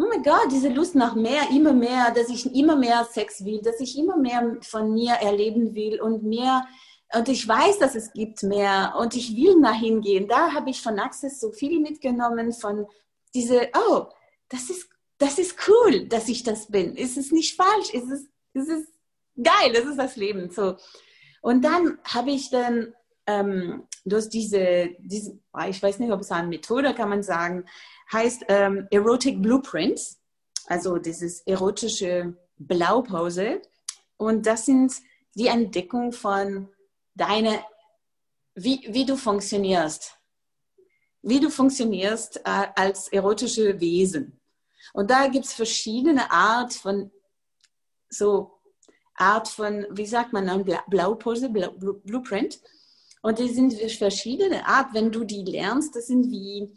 oh mein Gott, diese Lust nach mehr, immer mehr, dass ich immer mehr Sex will, dass ich immer mehr von mir erleben will und mehr. Und ich weiß, dass es gibt mehr und ich will dahin gehen. Da habe ich von Access so viel mitgenommen von diese, oh, das ist, das ist cool, dass ich das bin. Ist es nicht falsch? Ist es, ist es geil? Das ist das Leben. So. Und dann habe ich dann ähm, durch diese, diese, ich weiß nicht, ob es eine Methode kann man sagen, heißt ähm, Erotic Blueprints, also dieses erotische Blaupause. Und das sind die Entdeckung von deiner, wie, wie du funktionierst, wie du funktionierst äh, als erotische Wesen. Und da gibt es verschiedene Art von so Art von, wie sagt man, Blaupause, Blueprint. Und die sind verschiedene Art. Wenn du die lernst, das sind wie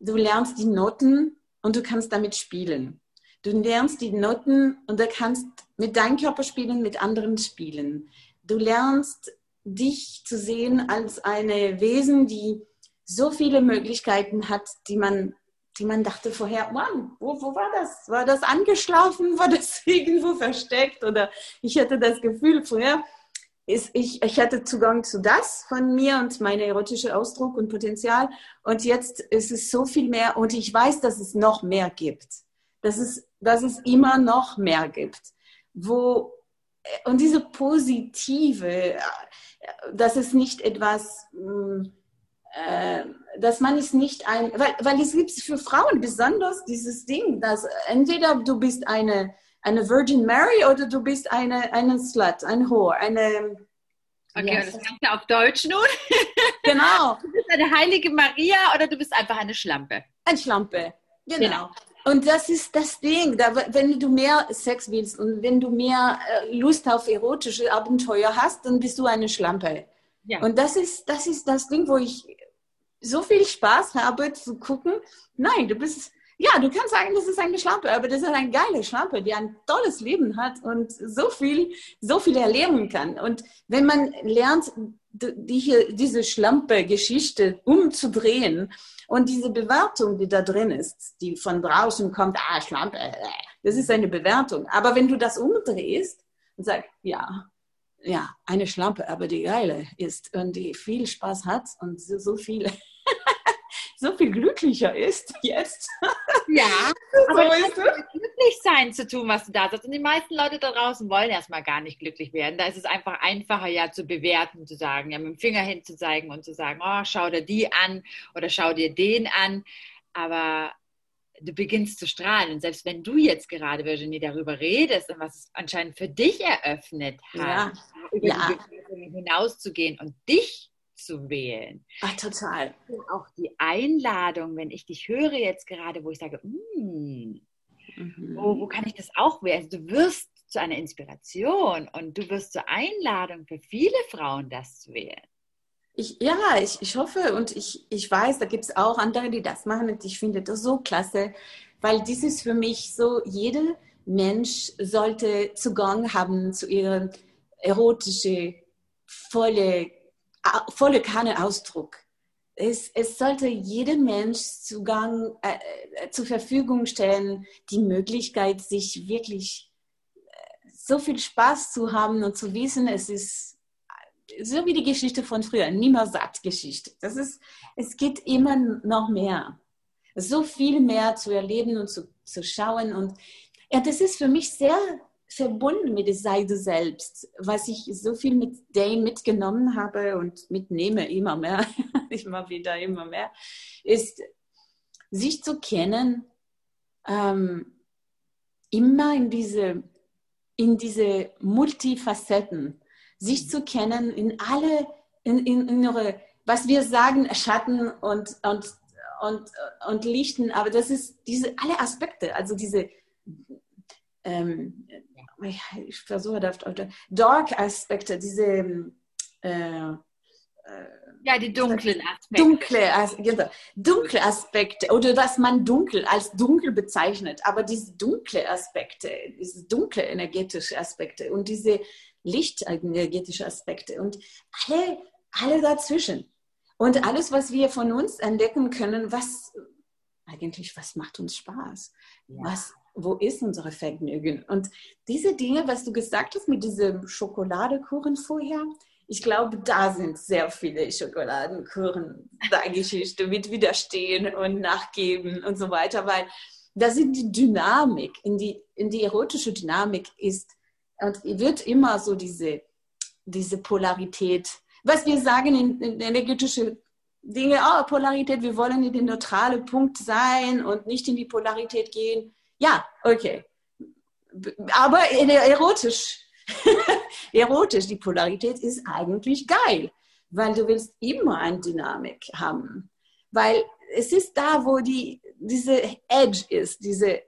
du lernst die Noten und du kannst damit spielen. Du lernst die Noten und du kannst mit deinem Körper spielen, mit anderen spielen. Du lernst dich zu sehen als eine Wesen, die so viele Möglichkeiten hat, die man, die man dachte vorher, Mann, wo, wo war das? War das angeschlafen? War das irgendwo versteckt? Oder ich hatte das Gefühl vorher, ist, ich, ich hatte Zugang zu das von mir und meinem erotischen Ausdruck und Potenzial. Und jetzt ist es so viel mehr und ich weiß, dass es noch mehr gibt. Dass es, dass es immer noch mehr gibt. Wo, und diese positive, dass es nicht etwas, hm, äh, dass man es nicht ein, weil, weil es gibt für Frauen besonders dieses Ding, dass entweder du bist eine, eine Virgin Mary oder du bist eine, eine Slut, ein Whore, eine. Okay, yes. das kannst du auf Deutsch nun. Genau. Du bist eine heilige Maria oder du bist einfach eine Schlampe. Eine Schlampe, genau. genau. Und das ist das Ding, da, wenn du mehr Sex willst und wenn du mehr äh, Lust auf erotische Abenteuer hast, dann bist du eine Schlampe. Ja. Und das ist, das ist das Ding, wo ich so viel Spaß habe zu gucken. Nein, du bist, ja, du kannst sagen, das ist eine Schlampe, aber das ist eine geile Schlampe, die ein tolles Leben hat und so viel, so viel erleben kann. Und wenn man lernt, die, diese Schlampe-Geschichte umzudrehen und diese Bewertung, die da drin ist, die von draußen kommt, ah, Schlampe, äh, das ist eine Bewertung. Aber wenn du das umdrehst und sagst, ja, ja, eine Schlampe, aber die geile ist und die viel Spaß hat und so, so viel so viel glücklicher ist jetzt. Ja, aber so ist es. glücklich sein zu tun, was du da sagst. Und die meisten Leute da draußen wollen erstmal gar nicht glücklich werden. Da ist es einfach einfacher, ja, zu bewerten, zu sagen, ja, mit dem Finger hinzuzeigen und zu sagen, oh, schau dir die an oder schau dir den an. Aber du beginnst zu strahlen. Und selbst wenn du jetzt gerade, Virginie, darüber redest und was es anscheinend für dich eröffnet hat, ja. über ja. die hinauszugehen und dich zu wählen. Ach, total. Auch die Einladung, wenn ich dich höre jetzt gerade, wo ich sage, mm, mhm. wo, wo kann ich das auch wählen? Also du wirst zu einer Inspiration und du wirst zur Einladung für viele Frauen, das zu wählen. Ich, ja, ich, ich hoffe und ich, ich weiß, da gibt es auch andere, die das machen und ich finde das so klasse, weil dies ist für mich so, jeder Mensch sollte Zugang haben zu ihrem erotischen, volle volle Kanne Ausdruck. Es, es, sollte jedem Mensch Zugang äh, äh, zur Verfügung stellen, die Möglichkeit, sich wirklich äh, so viel Spaß zu haben und zu wissen, es ist äh, so wie die Geschichte von früher, nimmer satt Geschichte. Das ist, es geht immer noch mehr. So viel mehr zu erleben und zu, zu schauen. Und ja, das ist für mich sehr verbunden mit der Seite selbst, was ich so viel mit Dane mitgenommen habe und mitnehme immer mehr, immer wieder, immer mehr, ist, sich zu kennen, ähm, immer in diese, in diese Multifacetten, sich zu kennen in alle, in, in, in ihre, was wir sagen, Schatten und, und, und, und Lichten, aber das ist diese, alle Aspekte, also diese, ähm, ich versuche das, Dark-Aspekte, diese äh, äh, ja, die dunklen Aspekte. Dunkle, dunkle Aspekte oder dass man dunkel als dunkel bezeichnet, aber diese dunkle Aspekte, diese dunkle energetische Aspekte und diese lichtenergetische Aspekte und alle, alle dazwischen. Und alles, was wir von uns entdecken können, was eigentlich, was macht uns Spaß? Ja. Was, wo ist unsere Vergnügen? Und diese Dinge, was du gesagt hast mit diesem Schokoladekuchen vorher, ich glaube, da sind sehr viele Schokoladenkuchen der Geschichte mit Widerstehen und Nachgeben und so weiter, weil da sind die Dynamik, in die, in die erotische Dynamik ist und wird immer so diese, diese Polarität, was wir sagen in, in energetische Dinge, oh, Polarität, wir wollen in den neutralen Punkt sein und nicht in die Polarität gehen ja, okay. Aber erotisch. erotisch, die Polarität ist eigentlich geil, weil du willst immer eine Dynamik haben. Weil es ist da, wo die, diese Edge ist, diese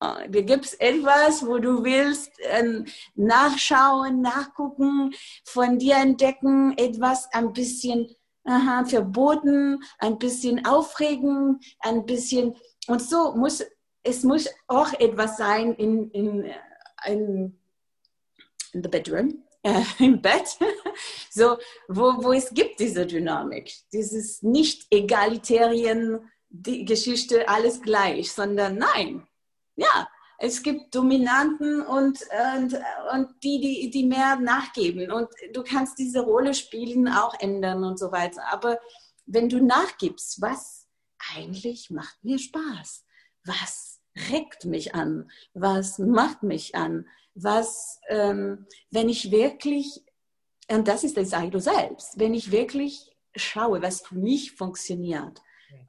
da gibt es etwas, wo du willst ähm, nachschauen, nachgucken, von dir entdecken, etwas ein bisschen aha, verboten, ein bisschen aufregen, ein bisschen. Und so muss es muss auch etwas sein in, in, in, in the bedroom, äh, im Bett, so, wo, wo es gibt diese Dynamik, dieses nicht egalitären die Geschichte alles gleich, sondern nein, ja, es gibt Dominanten und, und, und die, die, die mehr nachgeben. Und du kannst diese Rolle spielen, auch ändern und so weiter. Aber wenn du nachgibst, was eigentlich macht mir Spaß? Was regt mich an? Was macht mich an? Was, ähm, wenn ich wirklich, und das ist das du selbst, wenn ich wirklich schaue, was für mich funktioniert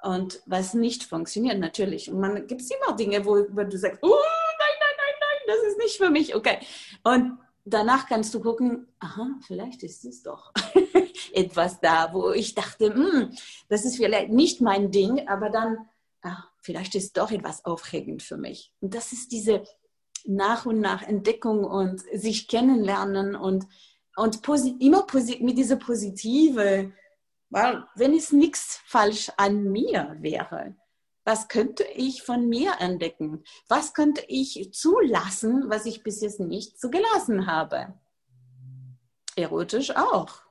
und was nicht funktioniert, natürlich. Und man gibt es immer Dinge, wo, wo du sagst, oh, nein, nein, nein, nein, das ist nicht für mich, okay. Und danach kannst du gucken, aha, vielleicht ist es doch etwas da, wo ich dachte, hm, das ist vielleicht nicht mein Ding, aber dann, ach, vielleicht ist doch etwas aufregend für mich. Und das ist diese nach und nach Entdeckung und sich kennenlernen und, und posi immer posi mit dieser positive, weil wenn es nichts falsch an mir wäre, was könnte ich von mir entdecken? Was könnte ich zulassen, was ich bis jetzt nicht zugelassen habe? Erotisch auch.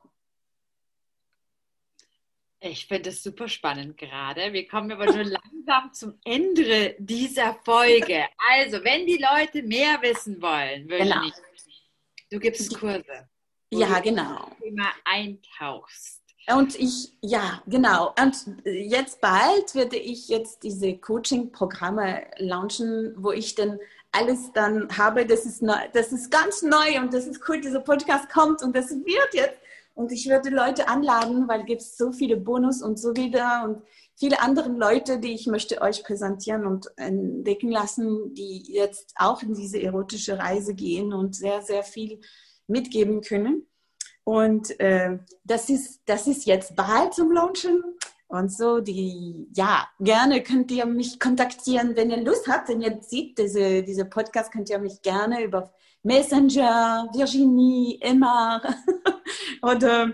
Ich finde es super spannend gerade. Wir kommen aber nur langsam zum Ende dieser Folge. Also, wenn die Leute mehr wissen wollen, genau. du gibst Kurse. Ja, genau. Thema eintauchst. Und ich, ja, genau. Und jetzt bald werde ich jetzt diese Coaching-Programme launchen, wo ich dann alles dann habe. Das ist, neu, das ist ganz neu und das ist cool, dieser Podcast kommt und das wird jetzt und ich würde Leute anladen, weil es gibt so viele Bonus und so wieder und viele andere Leute, die ich möchte euch präsentieren und entdecken lassen, die jetzt auch in diese erotische Reise gehen und sehr, sehr viel mitgeben können. Und äh, das, ist, das ist jetzt bald zum Launchen. Und so, die, ja, gerne könnt ihr mich kontaktieren, wenn ihr Lust habt. Wenn ihr seht, diese, diese Podcast könnt ihr mich gerne über Messenger, Virginie, Emma oder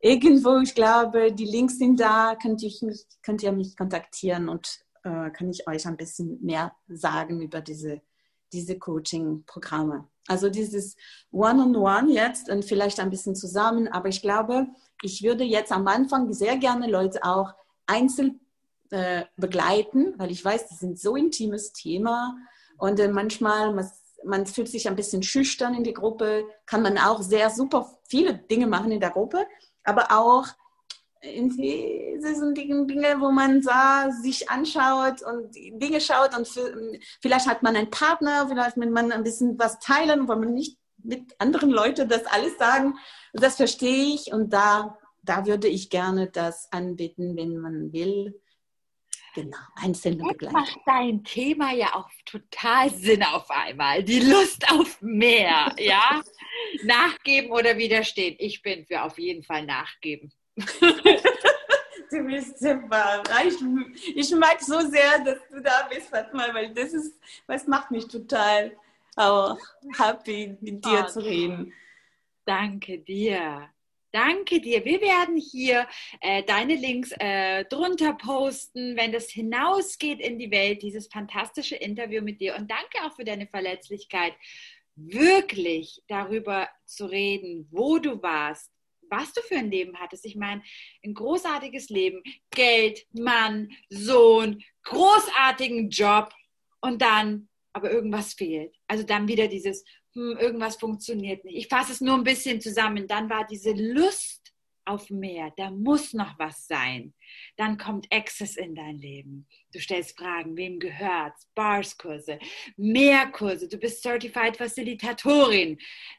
irgendwo, ich glaube, die Links sind da, könnt ihr mich, könnt ihr mich kontaktieren und äh, kann ich euch ein bisschen mehr sagen über diese, diese Coaching-Programme. Also dieses One-on-One -on -one jetzt und vielleicht ein bisschen zusammen, aber ich glaube, ich würde jetzt am Anfang sehr gerne Leute auch einzeln äh, begleiten, weil ich weiß, das ist ein so intimes Thema und äh, manchmal man fühlt sich ein bisschen schüchtern in die Gruppe, kann man auch sehr super viele Dinge machen in der Gruppe, aber auch irgendwie sind Dinge, wo man sich anschaut und Dinge schaut und für, vielleicht hat man einen Partner, vielleicht will man ein bisschen was teilen, wo man nicht mit anderen Leuten das alles sagen. Das verstehe ich und da, da würde ich gerne das anbieten, wenn man will. Genau, einzelne Begleitung. macht dein Thema ja auch total Sinn auf einmal. Die Lust auf mehr, ja? Nachgeben oder widerstehen? Ich bin für auf jeden Fall nachgeben. du bist super. Ich, ich mag so sehr, dass du da bist, Fatma, weil das ist, was macht mich total auch happy, mit dir oh, zu reden. Danke dir. Danke dir. Wir werden hier äh, deine Links äh, drunter posten, wenn das hinausgeht in die Welt, dieses fantastische Interview mit dir. Und danke auch für deine Verletzlichkeit, wirklich darüber zu reden, wo du warst, was du für ein Leben hattest. Ich meine, ein großartiges Leben, Geld, Mann, Sohn, großartigen Job und dann aber irgendwas fehlt. Also dann wieder dieses, hm, irgendwas funktioniert nicht. Ich fasse es nur ein bisschen zusammen. Dann war diese Lust auf mehr. Da muss noch was sein. Dann kommt Access in dein Leben. Du stellst Fragen, wem gehört's? Bars-Kurse, mehr Kurse. Du bist Certified Facilitatorin.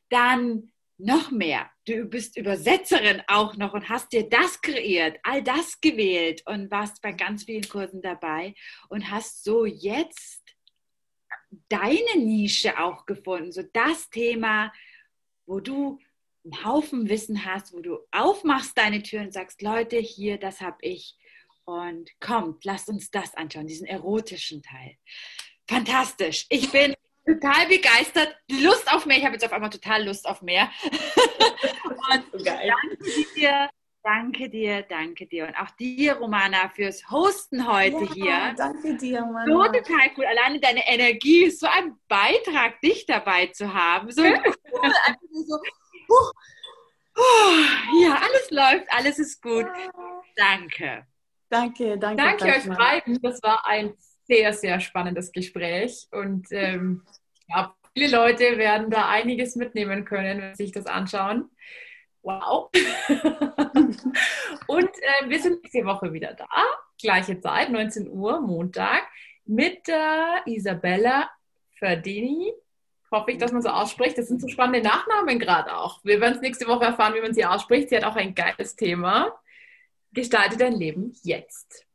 Dann noch mehr. Du bist Übersetzerin auch noch und hast dir das kreiert, all das gewählt und warst bei ganz vielen Kursen dabei und hast so jetzt deine Nische auch gefunden, so das Thema, wo du einen Haufen Wissen hast, wo du aufmachst deine Tür und sagst, Leute, hier, das habe ich. Und kommt, lasst uns das anschauen, diesen erotischen Teil. Fantastisch. Ich bin total begeistert. Lust auf mehr. Ich habe jetzt auf einmal total Lust auf mehr. und danke dir Danke dir, danke dir. Und auch dir, Romana, fürs Hosten heute ja, hier. Danke dir, Mann. So total cool. Alleine deine Energie, so ein Beitrag, dich dabei zu haben. So cool. Einfach so, uh, uh, ja, alles läuft, alles ist gut. Danke. Danke, danke. Danke euch beiden. Das war ein sehr, sehr spannendes Gespräch und ähm, ich glaube, viele Leute werden da einiges mitnehmen können, wenn sie sich das anschauen. Wow. und äh, wir sind nächste Woche wieder da. Gleiche Zeit, 19 Uhr, Montag, mit der Isabella Ferdini. Hoffe ich, dass man so ausspricht. Das sind so spannende Nachnamen gerade auch. Wir werden es nächste Woche erfahren, wie man sie ausspricht. Sie hat auch ein geiles Thema. Gestalte dein Leben jetzt.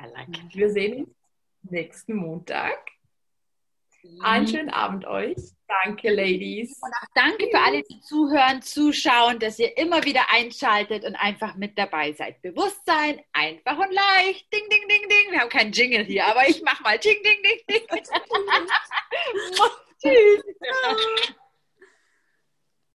Like Wir sehen uns nächsten Montag. Einen schönen Abend euch. Danke, Ladies. Und auch danke für alle, die zuhören, zuschauen, dass ihr immer wieder einschaltet und einfach mit dabei seid. Bewusstsein, einfach und leicht. Ding, ding, ding, ding. Wir haben keinen Jingle hier, aber ich mach mal ding, ding, ding, ding. Tschüss.